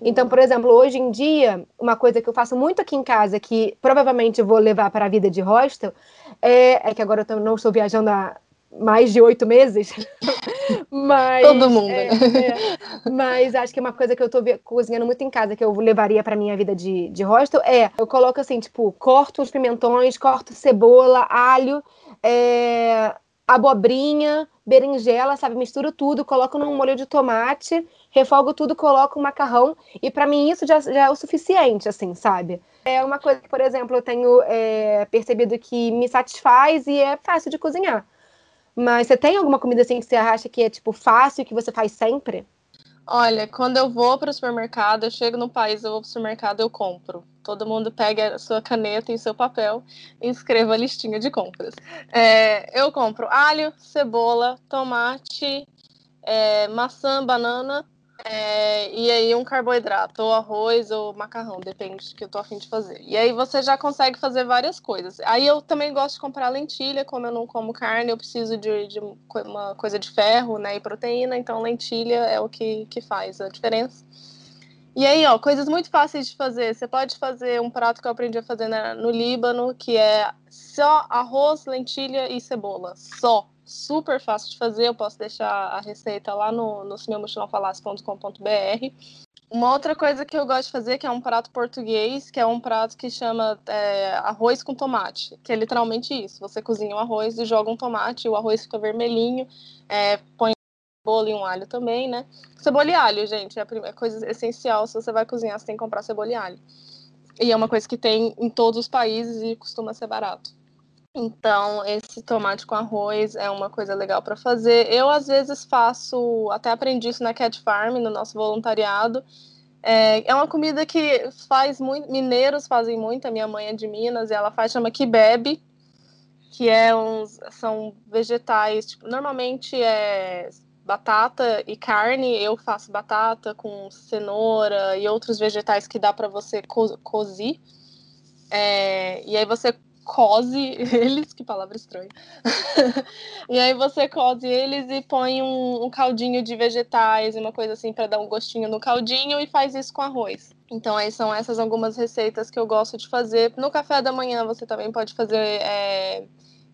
Então, por exemplo, hoje em dia, uma coisa que eu faço muito aqui em casa, que provavelmente vou levar para a vida de hostel, é, é que agora eu não estou viajando há mais de oito meses. mas, Todo mundo, é? É, mas acho que uma coisa que eu tô cozinhando muito em casa, que eu levaria pra minha vida de, de hostel, é, eu coloco assim, tipo, corto os pimentões, corto cebola, alho, é, abobrinha, berinjela, sabe? Misturo tudo, coloco num molho de tomate, refogo tudo, coloco o macarrão, e para mim isso já, já, é o suficiente, assim, sabe? É uma coisa que, por exemplo, eu tenho é, percebido que me satisfaz e é fácil de cozinhar. Mas você tem alguma comida assim que você acha que é tipo fácil que você faz sempre? Olha, quando eu vou para o supermercado, eu chego no país, eu vou para o supermercado, eu compro. Todo mundo pega a sua caneta e seu papel e escreva a listinha de compras. É, eu compro alho, cebola, tomate, é, maçã, banana, é, e aí um carboidrato, ou arroz ou macarrão, depende do que eu tô afim de fazer. E aí você já consegue fazer várias coisas. Aí eu também gosto de comprar lentilha, como eu não como carne, eu preciso de, de uma coisa de ferro né, e proteína, então lentilha é o que, que faz a diferença. E aí, ó, coisas muito fáceis de fazer. Você pode fazer um prato que eu aprendi a fazer no Líbano, que é só arroz, lentilha e cebola. Só super fácil de fazer. Eu posso deixar a receita lá no, no meumochilãofalasse.com.br. Uma outra coisa que eu gosto de fazer, que é um prato português, que é um prato que chama é, arroz com tomate, que é literalmente isso. Você cozinha o arroz e joga um tomate, o arroz fica vermelhinho, é, põe cebola e um alho também, né? Cebola e alho, gente, é a primeira coisa essencial. Se você vai cozinhar, você tem que comprar cebola e alho. E é uma coisa que tem em todos os países e costuma ser barato. Então, esse tomate com arroz é uma coisa legal para fazer. Eu, às vezes, faço, até aprendi isso na Cat Farm, no nosso voluntariado. É, é uma comida que faz muito, mineiros fazem muito, a minha mãe é de Minas, e ela faz, chama kibebe, que é uns, são vegetais, tipo, normalmente é batata e carne, eu faço batata com cenoura e outros vegetais que dá para você co. É, e aí você cose eles, que palavra estranha. e aí você cose eles e põe um, um caldinho de vegetais, uma coisa assim para dar um gostinho no caldinho e faz isso com arroz. Então aí são essas algumas receitas que eu gosto de fazer. No café da manhã você também pode fazer é,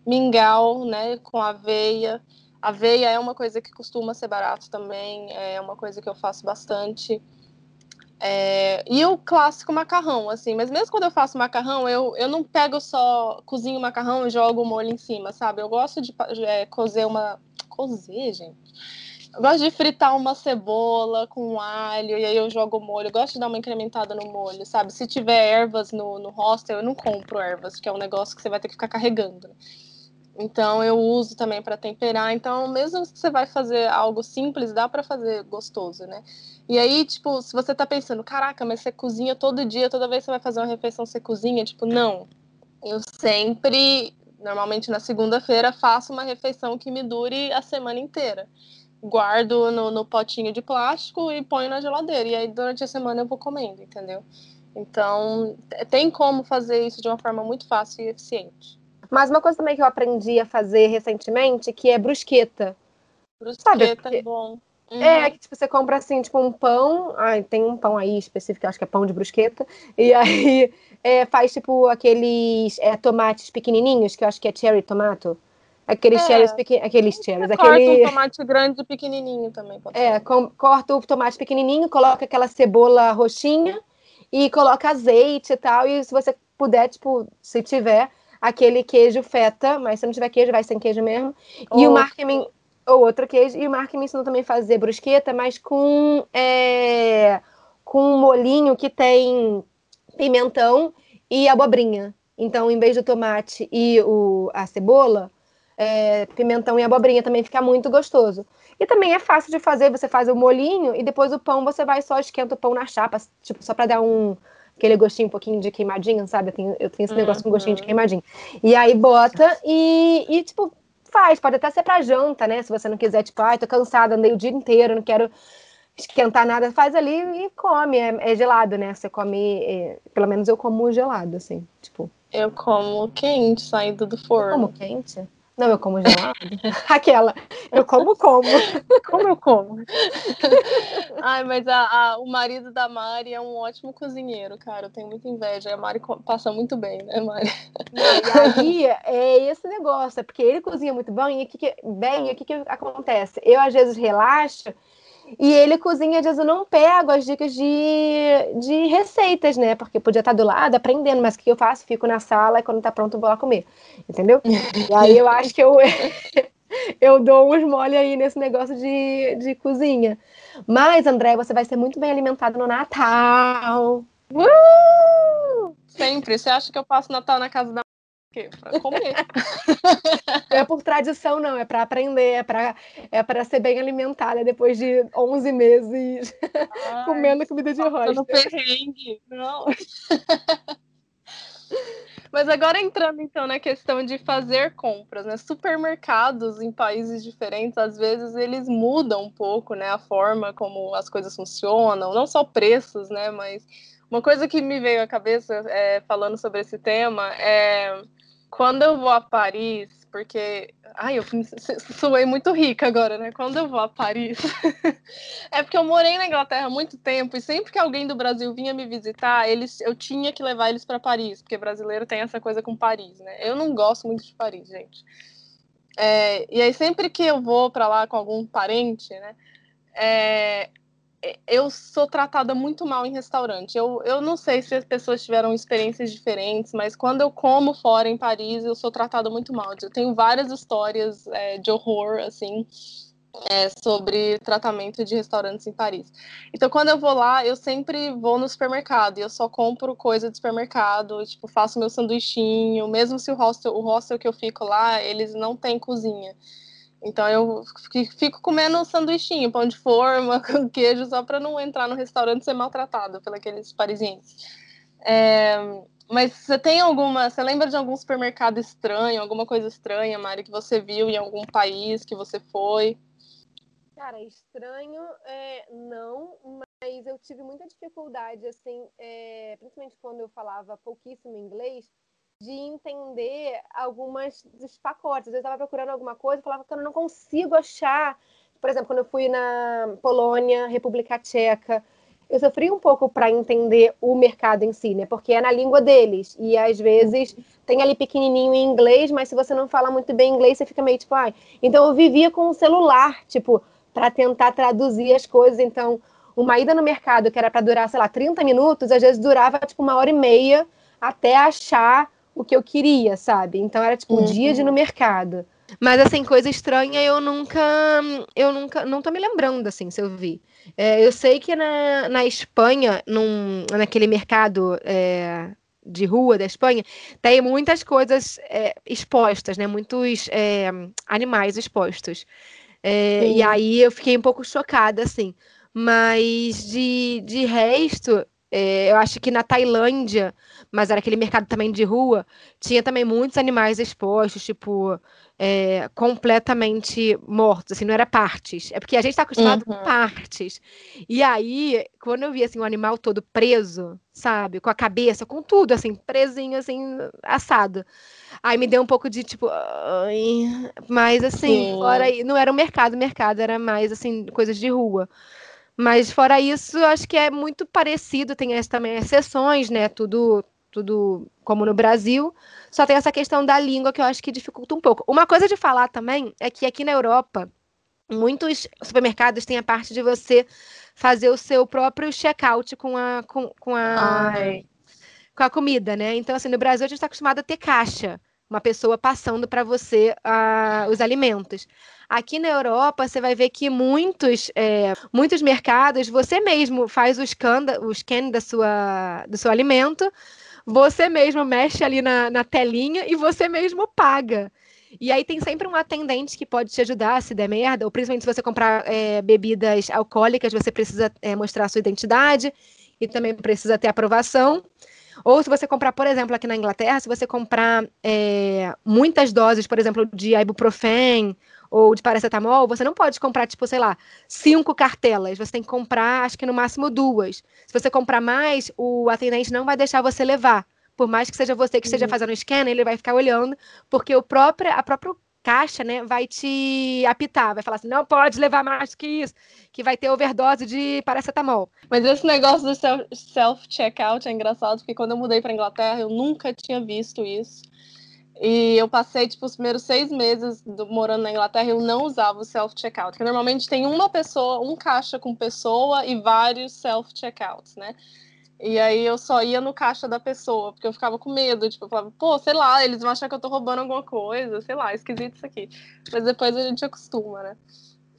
mingau, né, com aveia. Aveia é uma coisa que costuma ser barato também, é uma coisa que eu faço bastante. É, e o clássico macarrão, assim, mas mesmo quando eu faço macarrão, eu, eu não pego só, cozinho macarrão e jogo o molho em cima, sabe? Eu gosto de é, cozer uma. Cozer, gente? Eu gosto de fritar uma cebola com alho e aí eu jogo o molho. Eu gosto de dar uma incrementada no molho, sabe? Se tiver ervas no, no hostel, eu não compro ervas, que é um negócio que você vai ter que ficar carregando. Então eu uso também para temperar. Então, mesmo que você vai fazer algo simples, dá para fazer gostoso, né? E aí, tipo, se você tá pensando, caraca, mas você cozinha todo dia, toda vez que você vai fazer uma refeição, você cozinha, tipo, não. Eu sempre, normalmente na segunda-feira, faço uma refeição que me dure a semana inteira. Guardo no, no potinho de plástico e ponho na geladeira. E aí, durante a semana, eu vou comendo, entendeu? Então, tem como fazer isso de uma forma muito fácil e eficiente. Mas uma coisa também que eu aprendi a fazer recentemente, que é brusqueta. Brusqueta Sabe? é bom. Uhum. É, que tipo, você compra assim, tipo, um pão. Ai, tem um pão aí específico, acho que é pão de brusqueta. E aí é, faz, tipo, aqueles é, tomates pequenininhos, que eu acho que é cherry tomato. Aqueles é. cherries pequenos. Aqueles cherries. Corta aquele... um tomate grande e pequenininho também. é, com, corta o tomate pequenininho, coloca aquela cebola roxinha e coloca azeite e tal. E se você puder, tipo, se tiver, aquele queijo feta, mas se não tiver queijo, vai sem queijo mesmo. E o marketing ou outro queijo. E o Mark me ensinou também a fazer brusqueta, mas com, é, com um molinho que tem pimentão e abobrinha. Então, em vez do tomate e o, a cebola, é, pimentão e abobrinha também fica muito gostoso. E também é fácil de fazer, você faz o molinho e depois o pão você vai só esquenta o pão na chapa, tipo, só para dar um aquele gostinho um pouquinho de queimadinho, sabe? Eu tenho, eu tenho esse negócio uhum. com gostinho de queimadinho. E aí bota e, e tipo, Faz, pode até ser para janta, né? Se você não quiser, tipo, ai, tô cansada, andei o dia inteiro, não quero esquentar nada, faz ali e come. É, é gelado, né? Você come, é, pelo menos eu como gelado, assim, tipo. Eu como quente, saindo do forno. como quente? Não, eu como gelado. Aquela. Eu como como. como eu como. Ai, mas a, a, o marido da Mari é um ótimo cozinheiro, cara. Eu tenho muita inveja. A Mari passa muito bem, né, Mari? Não, e aí é esse negócio, é porque ele cozinha muito bem e o que, que, bem, e o que, que acontece? Eu, às vezes, relaxo e ele cozinha, às vezes eu não pego as dicas de, de receitas, né? Porque podia estar do lado aprendendo, mas o que eu faço? Fico na sala e quando tá pronto eu vou lá comer. Entendeu? e aí eu acho que eu, eu dou uns mole aí nesse negócio de, de cozinha. Mas, André, você vai ser muito bem alimentado no Natal. Uh! Sempre. Você acha que eu passo Natal na casa da quê? Pra comer. Não é por tradição, não, é para aprender, é para é ser bem alimentada depois de 11 meses Ai, comendo comida de rocha. no perrengue, não. Mas agora entrando então na questão de fazer compras, né? Supermercados em países diferentes, às vezes eles mudam um pouco, né, a forma como as coisas funcionam, não só preços, né, mas uma coisa que me veio à cabeça é, falando sobre esse tema é quando eu vou a Paris, porque. Ai, eu suei muito rica agora, né? Quando eu vou a Paris. é porque eu morei na Inglaterra há muito tempo e sempre que alguém do Brasil vinha me visitar, eles, eu tinha que levar eles para Paris, porque brasileiro tem essa coisa com Paris, né? Eu não gosto muito de Paris, gente. É, e aí, sempre que eu vou para lá com algum parente, né? É, eu sou tratada muito mal em restaurante. Eu, eu não sei se as pessoas tiveram experiências diferentes, mas quando eu como fora em Paris, eu sou tratada muito mal. Eu tenho várias histórias é, de horror, assim, é, sobre tratamento de restaurantes em Paris. Então, quando eu vou lá, eu sempre vou no supermercado e eu só compro coisa de supermercado, tipo, faço meu sanduichinho, mesmo se o hostel, o hostel que eu fico lá, eles não têm cozinha. Então eu fico comendo sanduichinho, pão de forma, com queijo, só para não entrar no restaurante e ser maltratado pelos parisienses. É, mas você tem alguma. Você lembra de algum supermercado estranho, alguma coisa estranha, Mari, que você viu em algum país que você foi? Cara, estranho é, não, mas eu tive muita dificuldade, assim, é, principalmente quando eu falava pouquíssimo inglês de entender algumas dos pacotes. Às vezes eu estava procurando alguma coisa e falava que eu não consigo achar. Por exemplo, quando eu fui na Polônia, República Tcheca, eu sofri um pouco para entender o mercado em si, né? Porque é na língua deles. E às vezes tem ali pequenininho em inglês, mas se você não fala muito bem inglês, você fica meio tipo, ai. Então eu vivia com o celular, tipo, para tentar traduzir as coisas. Então, uma ida no mercado que era para durar, sei lá, 30 minutos, às vezes durava tipo uma hora e meia até achar o que eu queria, sabe? Então era tipo um uhum. dia de ir no mercado. Mas assim, coisa estranha eu nunca, eu nunca, não tô me lembrando assim, se eu vi. É, eu sei que na, na Espanha, num, naquele mercado é, de rua da Espanha, tem muitas coisas é, expostas, né? Muitos é, animais expostos. É, e aí eu fiquei um pouco chocada, assim. Mas de, de resto, é, eu acho que na Tailândia, mas era aquele mercado também de rua, tinha também muitos animais expostos, tipo, é, completamente mortos, assim, não era partes. É porque a gente está acostumado uhum. com partes. E aí, quando eu vi, assim, o animal todo preso, sabe, com a cabeça, com tudo, assim, presinho, assim, assado. Aí me deu um pouco de, tipo, mas assim, Sim. fora não era um mercado, mercado era mais, assim, coisas de rua. Mas fora isso, acho que é muito parecido, tem as, também exceções, né? Tudo, tudo como no Brasil. Só tem essa questão da língua que eu acho que dificulta um pouco. Uma coisa de falar também é que aqui na Europa, muitos supermercados têm a parte de você fazer o seu próprio check-out com a, com, com a, com a comida, né? Então, assim, no Brasil a gente está acostumado a ter caixa uma pessoa passando para você uh, os alimentos. Aqui na Europa, você vai ver que muitos, é, muitos mercados, você mesmo faz o scan, o scan da sua, do seu alimento, você mesmo mexe ali na, na telinha e você mesmo paga. E aí tem sempre um atendente que pode te ajudar se der merda, ou principalmente se você comprar é, bebidas alcoólicas, você precisa é, mostrar a sua identidade e também precisa ter aprovação. Ou se você comprar, por exemplo, aqui na Inglaterra, se você comprar é, muitas doses, por exemplo, de ibuprofen ou de paracetamol, você não pode comprar, tipo, sei lá, cinco cartelas. Você tem que comprar, acho que no máximo duas. Se você comprar mais, o atendente não vai deixar você levar. Por mais que seja você que esteja uhum. fazendo o scan, ele vai ficar olhando, porque o próprio, a própria caixa, né, vai te apitar, vai falar assim, não pode levar mais que isso, que vai ter overdose de paracetamol. Mas esse negócio do self-checkout é engraçado, porque quando eu mudei para Inglaterra, eu nunca tinha visto isso. E eu passei, tipo, os primeiros seis meses do, morando na Inglaterra, eu não usava o self-checkout, porque normalmente tem uma pessoa, um caixa com pessoa e vários self-checkouts, né? E aí eu só ia no caixa da pessoa, porque eu ficava com medo, tipo, eu falava, pô, sei lá, eles vão achar que eu tô roubando alguma coisa, sei lá, esquisito isso aqui. Mas depois a gente acostuma, né?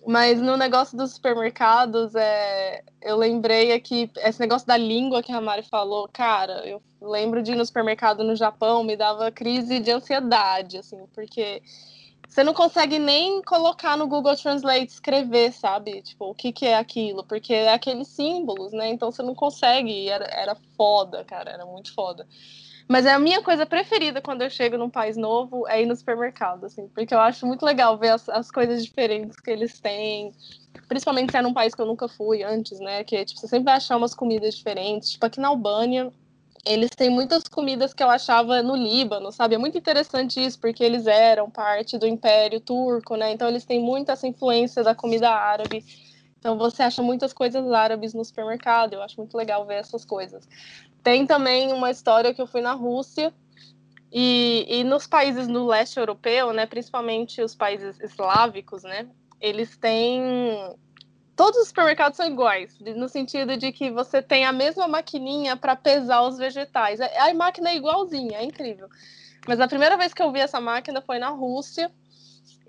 Mas no negócio dos supermercados, é, eu lembrei aqui, esse negócio da língua que a Mari falou, cara, eu lembro de ir no supermercado no Japão, me dava crise de ansiedade, assim, porque você não consegue nem colocar no Google Translate escrever, sabe? Tipo, o que, que é aquilo? Porque é aqueles símbolos, né? Então você não consegue. Era, era foda, cara, era muito foda. Mas é a minha coisa preferida quando eu chego num país novo é ir no supermercado, assim, porque eu acho muito legal ver as, as coisas diferentes que eles têm. Principalmente se é num país que eu nunca fui antes, né? Que tipo, você sempre vai achar umas comidas diferentes. Tipo, aqui na Albânia, eles têm muitas comidas que eu achava no Líbano, sabe? É muito interessante isso, porque eles eram parte do Império Turco, né? Então eles têm muita essa influência da comida árabe. Então você acha muitas coisas árabes no supermercado, eu acho muito legal ver essas coisas. Tem também uma história que eu fui na Rússia e, e nos países do leste europeu, né, principalmente os países eslávicos, né, eles têm todos os supermercados são iguais, no sentido de que você tem a mesma maquininha para pesar os vegetais. É, a máquina é igualzinha, é incrível. Mas a primeira vez que eu vi essa máquina foi na Rússia.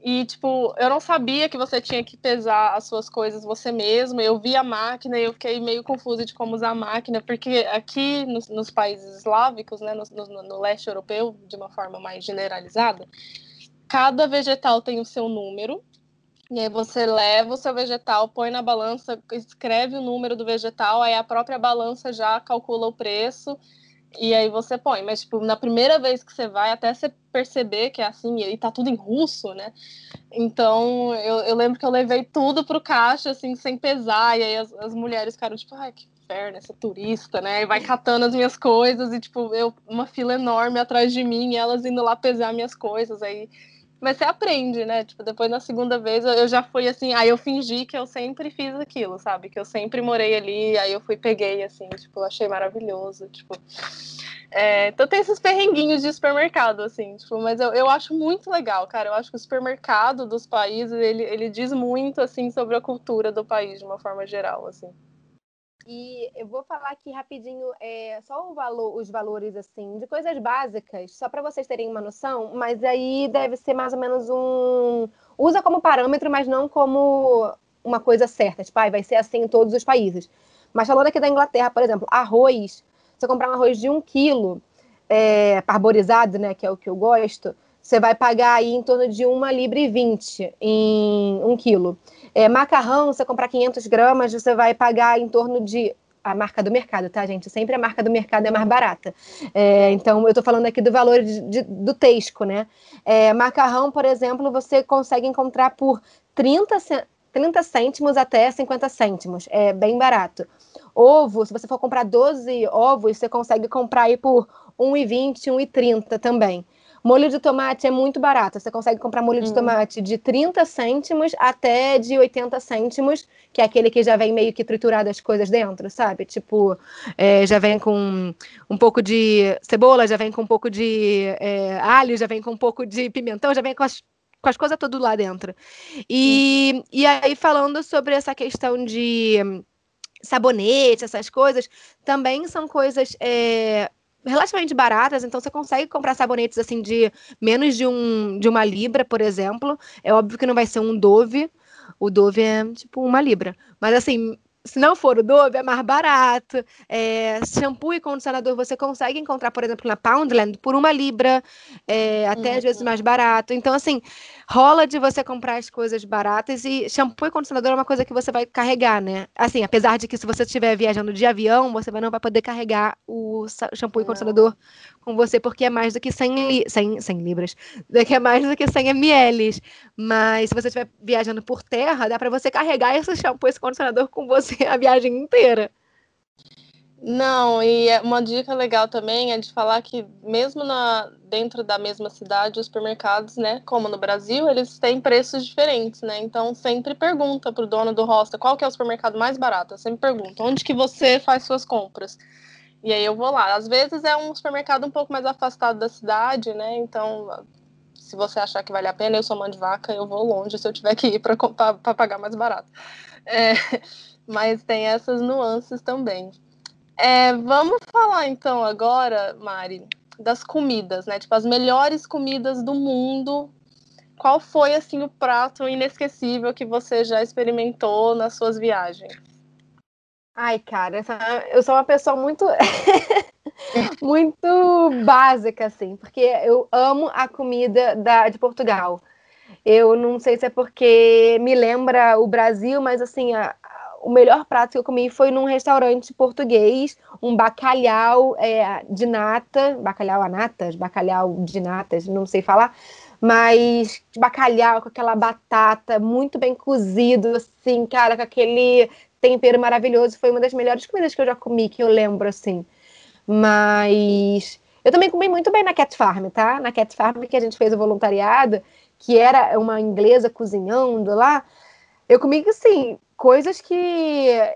E, tipo, eu não sabia que você tinha que pesar as suas coisas você mesmo. Eu vi a máquina e eu fiquei meio confusa de como usar a máquina, porque aqui nos, nos países eslávicos, né, no, no, no leste europeu, de uma forma mais generalizada, cada vegetal tem o seu número e aí você leva o seu vegetal, põe na balança, escreve o número do vegetal, aí a própria balança já calcula o preço e aí você põe. Mas, tipo, na primeira vez que você vai, até você perceber que é assim, e tá tudo em russo, né? Então, eu, eu lembro que eu levei tudo pro caixa, assim, sem pesar, e aí as, as mulheres ficaram tipo, ai, que inferno, essa turista, né? E vai catando as minhas coisas, e, tipo, eu, uma fila enorme atrás de mim, elas indo lá pesar minhas coisas, aí mas você aprende, né? Tipo, depois na segunda vez eu já fui assim, aí eu fingi que eu sempre fiz aquilo, sabe? Que eu sempre morei ali, aí eu fui peguei, assim, tipo, achei maravilhoso, tipo. É, então tem esses perrenguinhos de supermercado, assim, tipo, mas eu, eu acho muito legal, cara. Eu acho que o supermercado dos países, ele, ele diz muito, assim, sobre a cultura do país, de uma forma geral, assim. E eu vou falar aqui rapidinho é, só valor, os valores assim de coisas básicas, só para vocês terem uma noção, mas aí deve ser mais ou menos um. Usa como parâmetro, mas não como uma coisa certa. Tipo, ah, vai ser assim em todos os países. Mas falando aqui da Inglaterra, por exemplo, arroz, você comprar um arroz de um quilo, é, parborizado, né, que é o que eu gosto, você vai pagar aí em torno de uma libra e vinte em um quilo. É, macarrão, você comprar 500 gramas, você vai pagar em torno de a marca do mercado, tá, gente? Sempre a marca do mercado é mais barata. É, então, eu estou falando aqui do valor de, de, do Tesco, né? É, macarrão, por exemplo, você consegue encontrar por 30, 30 cêntimos até 50 cêntimos. É bem barato. Ovo, se você for comprar 12 ovos, você consegue comprar aí por 1,20, 1,30 também. Molho de tomate é muito barato. Você consegue comprar molho hum. de tomate de 30 cêntimos até de 80 cêntimos, que é aquele que já vem meio que triturado as coisas dentro, sabe? Tipo, é, já vem com um pouco de cebola, já vem com um pouco de é, alho, já vem com um pouco de pimentão, já vem com as com as coisas tudo lá dentro. E, hum. e aí, falando sobre essa questão de sabonete, essas coisas, também são coisas é, relativamente baratas, então você consegue comprar sabonetes assim de menos de, um, de uma libra, por exemplo. É óbvio que não vai ser um Dove. O Dove é tipo uma libra. Mas assim, se não for o Dove, é mais barato. É, shampoo e condicionador você consegue encontrar, por exemplo, na Poundland por uma libra, é, até uhum. às vezes uhum. mais barato. Então, assim, rola de você comprar as coisas baratas e shampoo e condicionador é uma coisa que você vai carregar, né? Assim, apesar de que se você estiver viajando de avião, você não vai poder carregar o shampoo e condicionador com você, porque é mais do que 100, li 100, 100 libras, que é mais do que 100 ml. Mas se você estiver viajando por terra, dá para você carregar esse shampoo, esse condicionador com você a viagem inteira. Não, e é uma dica legal também é de falar que mesmo na, dentro da mesma cidade, os supermercados, né, como no Brasil, eles têm preços diferentes, né? Então sempre pergunta para o dono do hostel qual que é o supermercado mais barato. Eu sempre pergunto, onde que você faz suas compras? E aí eu vou lá. Às vezes é um supermercado um pouco mais afastado da cidade, né? Então, se você achar que vale a pena, eu sou mãe de vaca, eu vou longe se eu tiver que ir para pagar mais barato. É, mas tem essas nuances também. É, vamos falar então agora, Mari, das comidas, né? Tipo, as melhores comidas do mundo. Qual foi, assim, o prato inesquecível que você já experimentou nas suas viagens? Ai, cara, essa, eu sou uma pessoa muito. muito básica, assim, porque eu amo a comida da, de Portugal. Eu não sei se é porque me lembra o Brasil, mas assim, a, o melhor prato que eu comi foi num restaurante português, um bacalhau é, de nata, bacalhau a natas, bacalhau de natas, não sei falar, mas bacalhau com aquela batata muito bem cozido, assim, cara, com aquele tempero maravilhoso. Foi uma das melhores comidas que eu já comi, que eu lembro, assim. Mas eu também comi muito bem na Cat Farm, tá? Na Cat Farm que a gente fez o voluntariado, que era uma inglesa cozinhando lá. Eu comi, assim, coisas que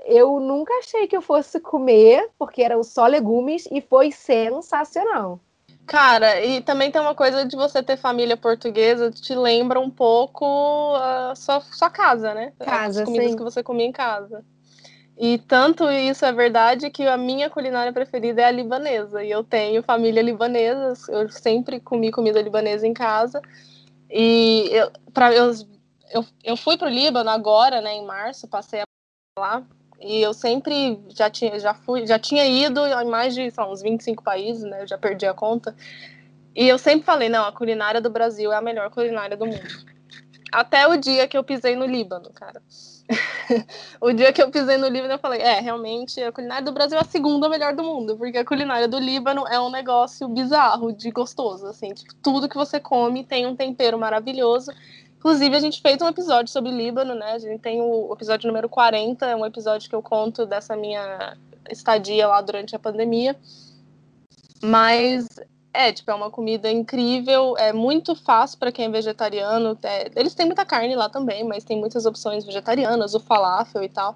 eu nunca achei que eu fosse comer, porque eram só legumes, e foi sensacional. Cara, e também tem uma coisa de você ter família portuguesa, te lembra um pouco a sua, sua casa, né? Casa, As comidas sim. que você comia em casa. E tanto isso é verdade que a minha culinária preferida é a libanesa. E eu tenho família libanesa, eu sempre comi comida libanesa em casa. E eu, pra, eu eu, eu fui para o Líbano agora, né, em março, passei lá, e eu sempre já tinha, já fui, já tinha ido em mais de são, uns 25 países, né, eu já perdi a conta. E eu sempre falei, não, a culinária do Brasil é a melhor culinária do mundo. Até o dia que eu pisei no Líbano, cara. o dia que eu pisei no Líbano, eu falei, é, realmente, a culinária do Brasil é a segunda melhor do mundo, porque a culinária do Líbano é um negócio bizarro de gostoso, assim, tipo, tudo que você come tem um tempero maravilhoso Inclusive, a gente fez um episódio sobre Líbano, né? A gente tem o episódio número 40, é um episódio que eu conto dessa minha estadia lá durante a pandemia. Mas é, tipo, é uma comida incrível, é muito fácil para quem é vegetariano. É, eles têm muita carne lá também, mas tem muitas opções vegetarianas, o falafel e tal.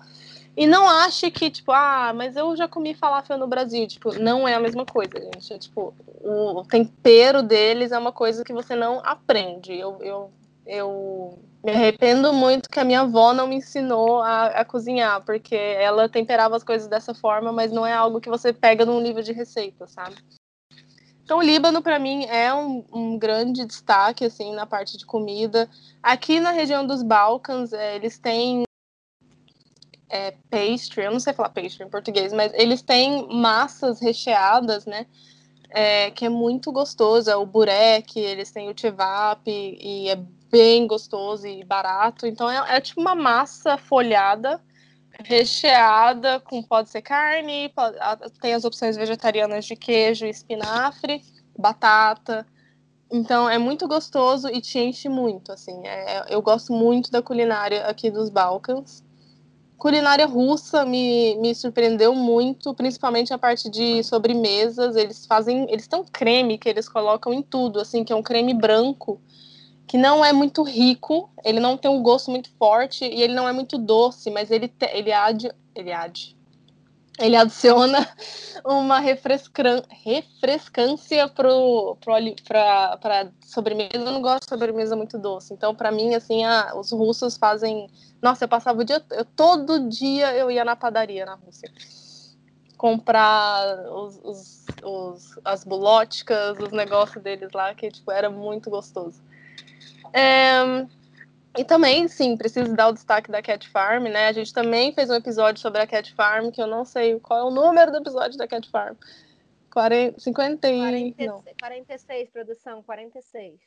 E não ache que, tipo, ah, mas eu já comi falafel no Brasil. Tipo, não é a mesma coisa, gente. É, tipo, o tempero deles é uma coisa que você não aprende. Eu, eu eu me arrependo muito que a minha avó não me ensinou a, a, cozinhar, porque ela temperava as coisas dessa forma, mas não é algo que você pega num livro de receita, sabe? Então, o Líbano, para mim, é um, um, grande destaque, assim, na parte de comida. Aqui na região dos Balcãs, é, eles têm é, pastry, eu não sei falar pastry em português, mas eles têm massas recheadas, né? é, que é muito gostoso. É o burek, eles têm o chevap e é bem gostoso e barato. Então é, é tipo uma massa folhada, recheada com pode ser carne, pode, tem as opções vegetarianas de queijo, espinafre, batata. Então é muito gostoso e te enche muito, assim. É, eu gosto muito da culinária aqui dos Balcãs. Culinária russa me, me surpreendeu muito, principalmente a parte de sobremesas. Eles fazem, eles têm um creme que eles colocam em tudo, assim, que é um creme branco que não é muito rico, ele não tem um gosto muito forte e ele não é muito doce, mas ele te, ele ade, ele ade, ele adiciona uma refrescância pro, pro, sobremesa. Eu não gosto de sobremesa muito doce. Então, para mim, assim, a, os russos fazem. Nossa, eu passava o dia. Eu, todo dia eu ia na padaria na Rússia. Comprar os, os, os as bulóticas, os negócios deles lá, que tipo, era muito gostoso. É, e também, sim, preciso dar o destaque da Cat Farm, né? A gente também fez um episódio sobre a Cat Farm, que eu não sei qual é o número do episódio da Cat Farm. 40, 50 e... 46, não. 46, produção, 46.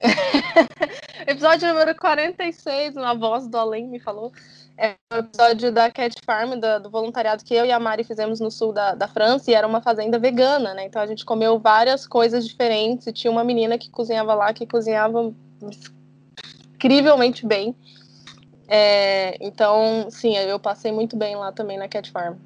episódio número 46, uma voz do além me falou. É o episódio da Cat Farm, do, do, voluntariado que eu e a Mari fizemos no sul da, da França, e era uma fazenda vegana, né? Então a gente comeu várias coisas diferentes, e tinha uma menina que cozinhava lá, que cozinhava incrivelmente bem. É, então, sim, eu passei muito bem lá também na Cat Farm.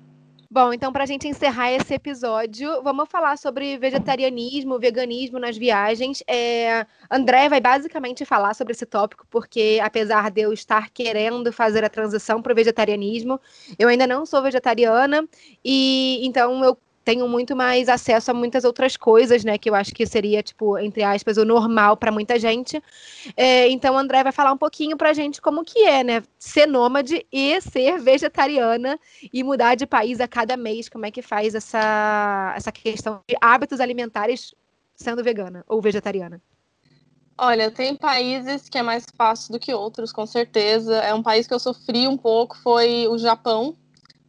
Bom, então, para a gente encerrar esse episódio, vamos falar sobre vegetarianismo, veganismo nas viagens. É, André vai basicamente falar sobre esse tópico, porque apesar de eu estar querendo fazer a transição para o vegetarianismo, eu ainda não sou vegetariana, e então eu tenho muito mais acesso a muitas outras coisas, né? Que eu acho que seria, tipo, entre aspas, o normal para muita gente. É, então, o André vai falar um pouquinho pra gente como que é, né? Ser nômade e ser vegetariana e mudar de país a cada mês. Como é que faz essa, essa questão de hábitos alimentares sendo vegana ou vegetariana? Olha, tem países que é mais fácil do que outros, com certeza. É um país que eu sofri um pouco, foi o Japão.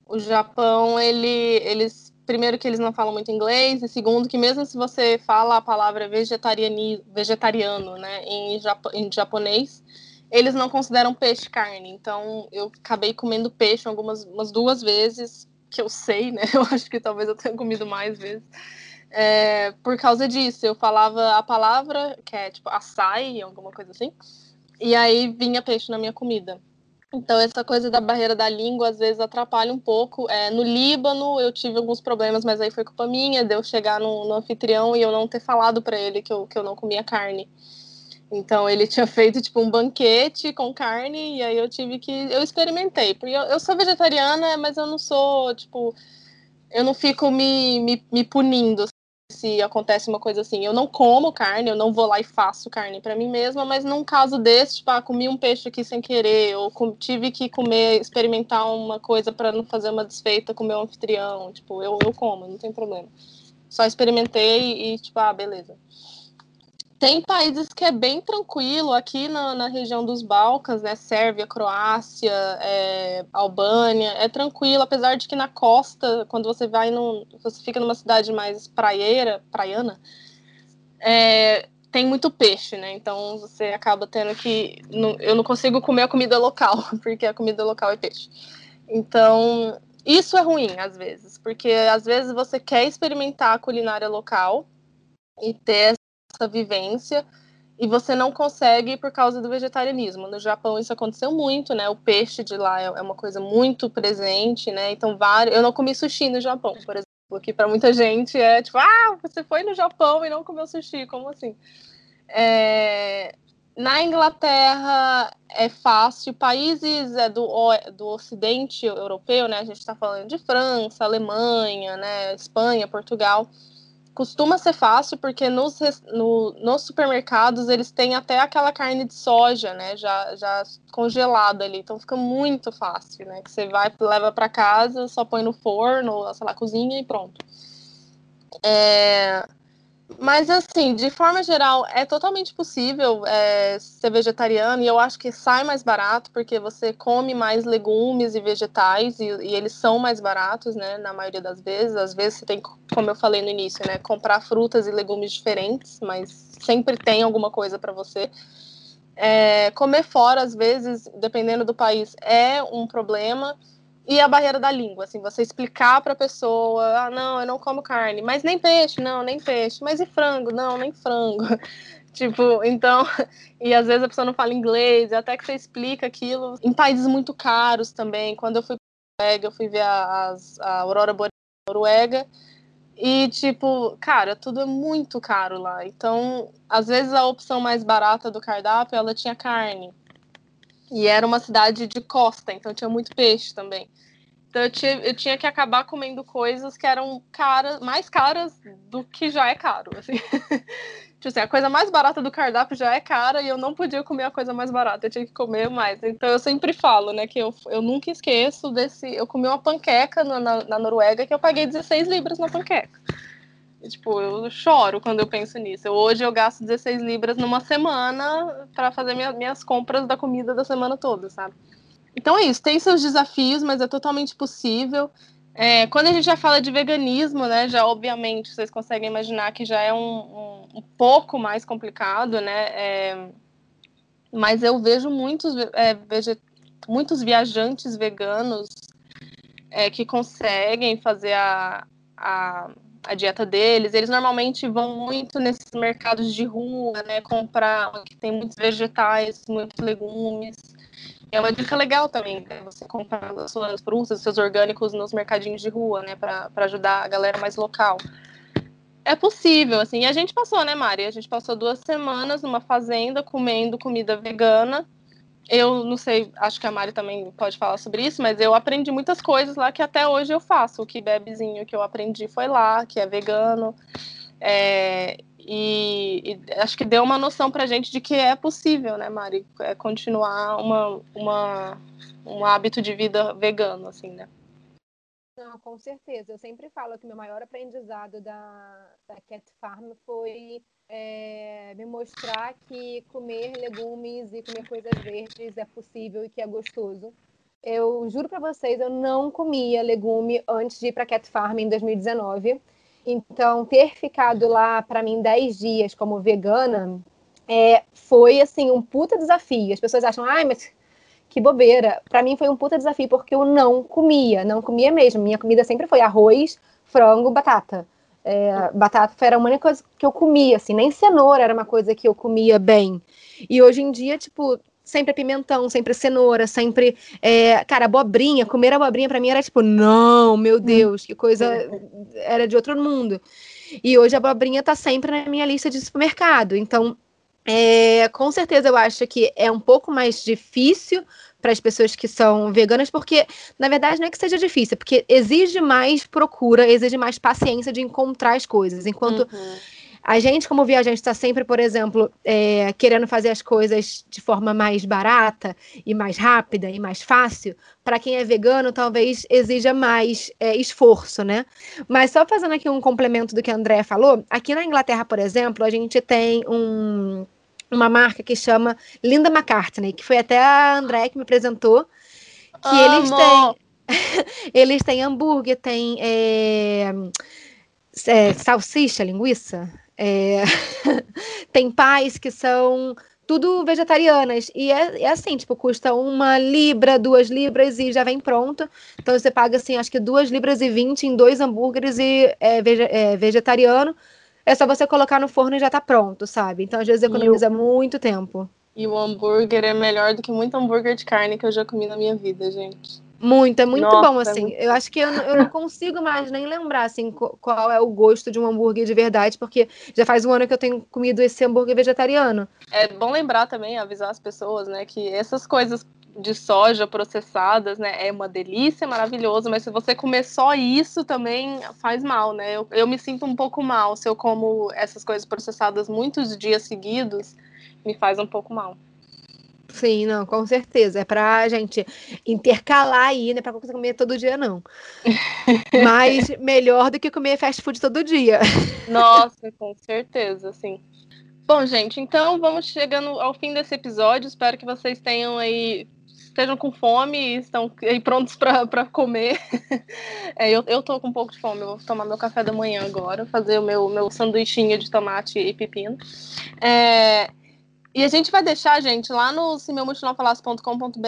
O Japão, ele, eles primeiro que eles não falam muito inglês, e segundo que mesmo se você fala a palavra vegetariano, né, em, japo em japonês, eles não consideram peixe carne. Então eu acabei comendo peixe algumas umas duas vezes, que eu sei, né? Eu acho que talvez eu tenha comido mais vezes. É, por causa disso, eu falava a palavra, que é tipo açaí, alguma coisa assim, e aí vinha peixe na minha comida. Então, essa coisa da barreira da língua às vezes atrapalha um pouco. É, no Líbano, eu tive alguns problemas, mas aí foi culpa minha de eu chegar no, no anfitrião e eu não ter falado para ele que eu, que eu não comia carne. Então, ele tinha feito tipo um banquete com carne e aí eu tive que. Eu experimentei, porque eu, eu sou vegetariana, mas eu não sou, tipo. Eu não fico me, me, me punindo, se acontece uma coisa assim. Eu não como carne, eu não vou lá e faço carne para mim mesma, mas num caso desse, tipo, ah, comi um peixe aqui sem querer, ou tive que comer, experimentar uma coisa para não fazer uma desfeita com o meu anfitrião, tipo, eu, eu como, não tem problema. Só experimentei e, tipo, ah, beleza. Tem países que é bem tranquilo, aqui na, na região dos Balcãs, né? Sérvia, Croácia, é, Albânia, é tranquilo, apesar de que na costa, quando você vai no. Você fica numa cidade mais praieira, praiana, é, tem muito peixe, né? Então você acaba tendo que. eu não consigo comer a comida local, porque a comida local é peixe. Então, isso é ruim às vezes, porque às vezes você quer experimentar a culinária local e ter essa vivência e você não consegue por causa do vegetarianismo. No Japão isso aconteceu muito, né? O peixe de lá é, é uma coisa muito presente, né? Então, vários... eu não comi sushi no Japão, por exemplo, que para muita gente é tipo, ah, você foi no Japão e não comeu sushi, como assim? É... Na Inglaterra é fácil, países é, do, do Ocidente europeu, né? A gente está falando de França, Alemanha, né? Espanha, Portugal costuma ser fácil porque nos, no, nos supermercados eles têm até aquela carne de soja, né, já, já congelada ali, então fica muito fácil, né, que você vai, leva para casa, só põe no forno, sei lá, cozinha e pronto. É, Mas, assim, de forma geral, é totalmente possível é, ser vegetariano e eu acho que sai mais barato porque você come mais legumes e vegetais e, e, eles são mais baratos, né, na maioria das vezes. Às vezes você tem, como eu falei no início, né, comprar frutas e legumes diferentes, mas sempre tem alguma coisa para você. É, comer fora, às vezes, dependendo do país, é um problema. E a barreira da língua, assim, você explicar para a pessoa, ah, não, eu não como carne, mas nem peixe, não, nem peixe, mas e frango? Não, nem frango. tipo, então, e às vezes a pessoa não fala inglês, até que você explica aquilo. Em países muito caros também, quando eu fui para Noruega, eu fui ver a, a Aurora Boreal Noruega, e, tipo, cara, tudo é muito caro lá. Então, às vezes a opção mais barata do cardápio, ela tinha carne. E era uma cidade de costa, então tinha muito peixe também. Então eu tinha, eu tinha que acabar comendo coisas que eram caras, mais caras do que já é caro. Assim. tipo assim, a coisa mais barata do cardápio já é cara e eu não podia comer a coisa mais barata, eu tinha que comer mais. Então eu sempre falo, né, que eu, eu nunca esqueço desse. Eu comi uma panqueca na, na, na Noruega que eu paguei 16 libras na panqueca. Tipo, eu choro quando eu penso nisso. Eu, hoje eu gasto 16 libras numa semana para fazer minha, minhas compras da comida da semana toda, sabe? Então é isso, tem seus desafios, mas é totalmente possível. É, quando a gente já fala de veganismo, né, já obviamente vocês conseguem imaginar que já é um, um, um pouco mais complicado, né? É, mas eu vejo muitos, é, muitos viajantes veganos é, que conseguem fazer a a dieta deles. Eles normalmente vão muito nesses mercados de rua, né? Comprar que tem muitos vegetais, muitos legumes. É uma dica legal também, né? Você comprar as suas frutas, seus orgânicos nos mercadinhos de rua, né? Para ajudar a galera mais local. É possível, assim. E a gente passou, né, Mari? A gente passou duas semanas numa fazenda comendo comida vegana eu não sei, acho que a Mari também pode falar sobre isso, mas eu aprendi muitas coisas lá que até hoje eu faço. O que bebezinho que eu aprendi foi lá, que é vegano. É, e, e, acho que deu uma noção pra gente de que é possível, né, Mari? É continuar uma, uma, um hábito de vida vegano, assim, né? Não, com certeza. Eu sempre falo que meu maior aprendizado da, da Cat Farm foi é, me mostrar que comer legumes e comer coisas verdes é possível e que é gostoso. Eu juro para vocês, eu não comia legume antes de ir para Cat Farm em 2019. Então, ter ficado lá para mim 10 dias como vegana é, foi assim um puta desafio. As pessoas acham, ai, mas que bobeira. Para mim foi um puta desafio porque eu não comia, não comia mesmo. Minha comida sempre foi arroz, frango, batata. É, batata era a única coisa que eu comia, assim, nem cenoura era uma coisa que eu comia bem. E hoje em dia, tipo, sempre pimentão, sempre cenoura, sempre. É, cara, abobrinha, comer abobrinha para mim era tipo, não, meu hum. Deus, que coisa. Era de outro mundo. E hoje a abobrinha tá sempre na minha lista de supermercado. Então, é, com certeza eu acho que é um pouco mais difícil para as pessoas que são veganas, porque na verdade não é que seja difícil, porque exige mais procura, exige mais paciência de encontrar as coisas. Enquanto uhum. a gente, como viajante, está sempre, por exemplo, é, querendo fazer as coisas de forma mais barata e mais rápida e mais fácil, para quem é vegano, talvez exija mais é, esforço, né? Mas só fazendo aqui um complemento do que a Andrea falou, aqui na Inglaterra, por exemplo, a gente tem um uma marca que chama Linda McCartney, que foi até a André que me apresentou, que Amo. eles têm eles têm hambúrguer, tem é, é, salsicha, linguiça, é, tem pais que são tudo vegetarianas. E é, é, assim, tipo, custa uma libra, duas libras e já vem pronto. Então você paga, assim, acho que duas libras e vinte em dois hambúrgueres e é, é vegetariano é só você colocar no forno e já tá pronto, sabe? Então, às vezes, economiza o... muito tempo. E o hambúrguer é melhor do que muito hambúrguer de carne que eu já comi na minha vida, gente. Muito, é muito Nossa, bom, é assim. É muito... Eu acho que eu, eu não consigo mais nem lembrar, assim, qual é o gosto de um hambúrguer de verdade, porque já faz um ano que eu tenho comido esse hambúrguer vegetariano. É bom lembrar também, avisar as pessoas, né, que essas coisas de soja processadas, né, é uma delícia, maravilhoso, mas se você comer só isso também faz mal, né? Eu, eu me sinto um pouco mal se eu como essas coisas processadas muitos dias seguidos, me faz um pouco mal. Sim, não, com certeza. É pra gente intercalar aí, não é pra você comer todo dia, não. Mas melhor do que comer fast food todo dia. Nossa, com certeza, sim. Bom, gente, então vamos chegando ao fim desse episódio. Espero que vocês tenham aí estejam com fome e estão aí prontos para comer. É, eu, eu tô com um pouco de fome, eu vou tomar meu café da manhã agora, fazer o meu, meu sanduichinho de tomate e pepino. É, e a gente vai deixar, gente, lá no simeumotilonfalasse.com.br,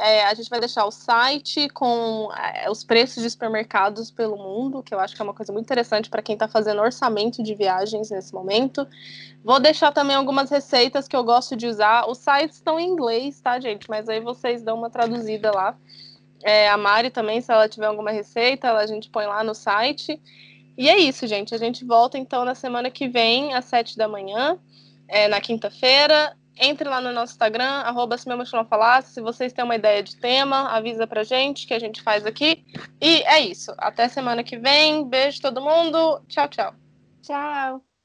é, a gente vai deixar o site com é, os preços de supermercados pelo mundo, que eu acho que é uma coisa muito interessante para quem está fazendo orçamento de viagens nesse momento. Vou deixar também algumas receitas que eu gosto de usar. Os sites estão em inglês, tá, gente? Mas aí vocês dão uma traduzida lá. É, a Mari também, se ela tiver alguma receita, a gente põe lá no site. E é isso, gente. A gente volta então na semana que vem, às sete da manhã é, na quinta-feira. Entre lá no nosso Instagram, arroba se Se vocês têm uma ideia de tema, avisa pra gente que a gente faz aqui. E é isso. Até semana que vem. Beijo todo mundo. Tchau, tchau. Tchau.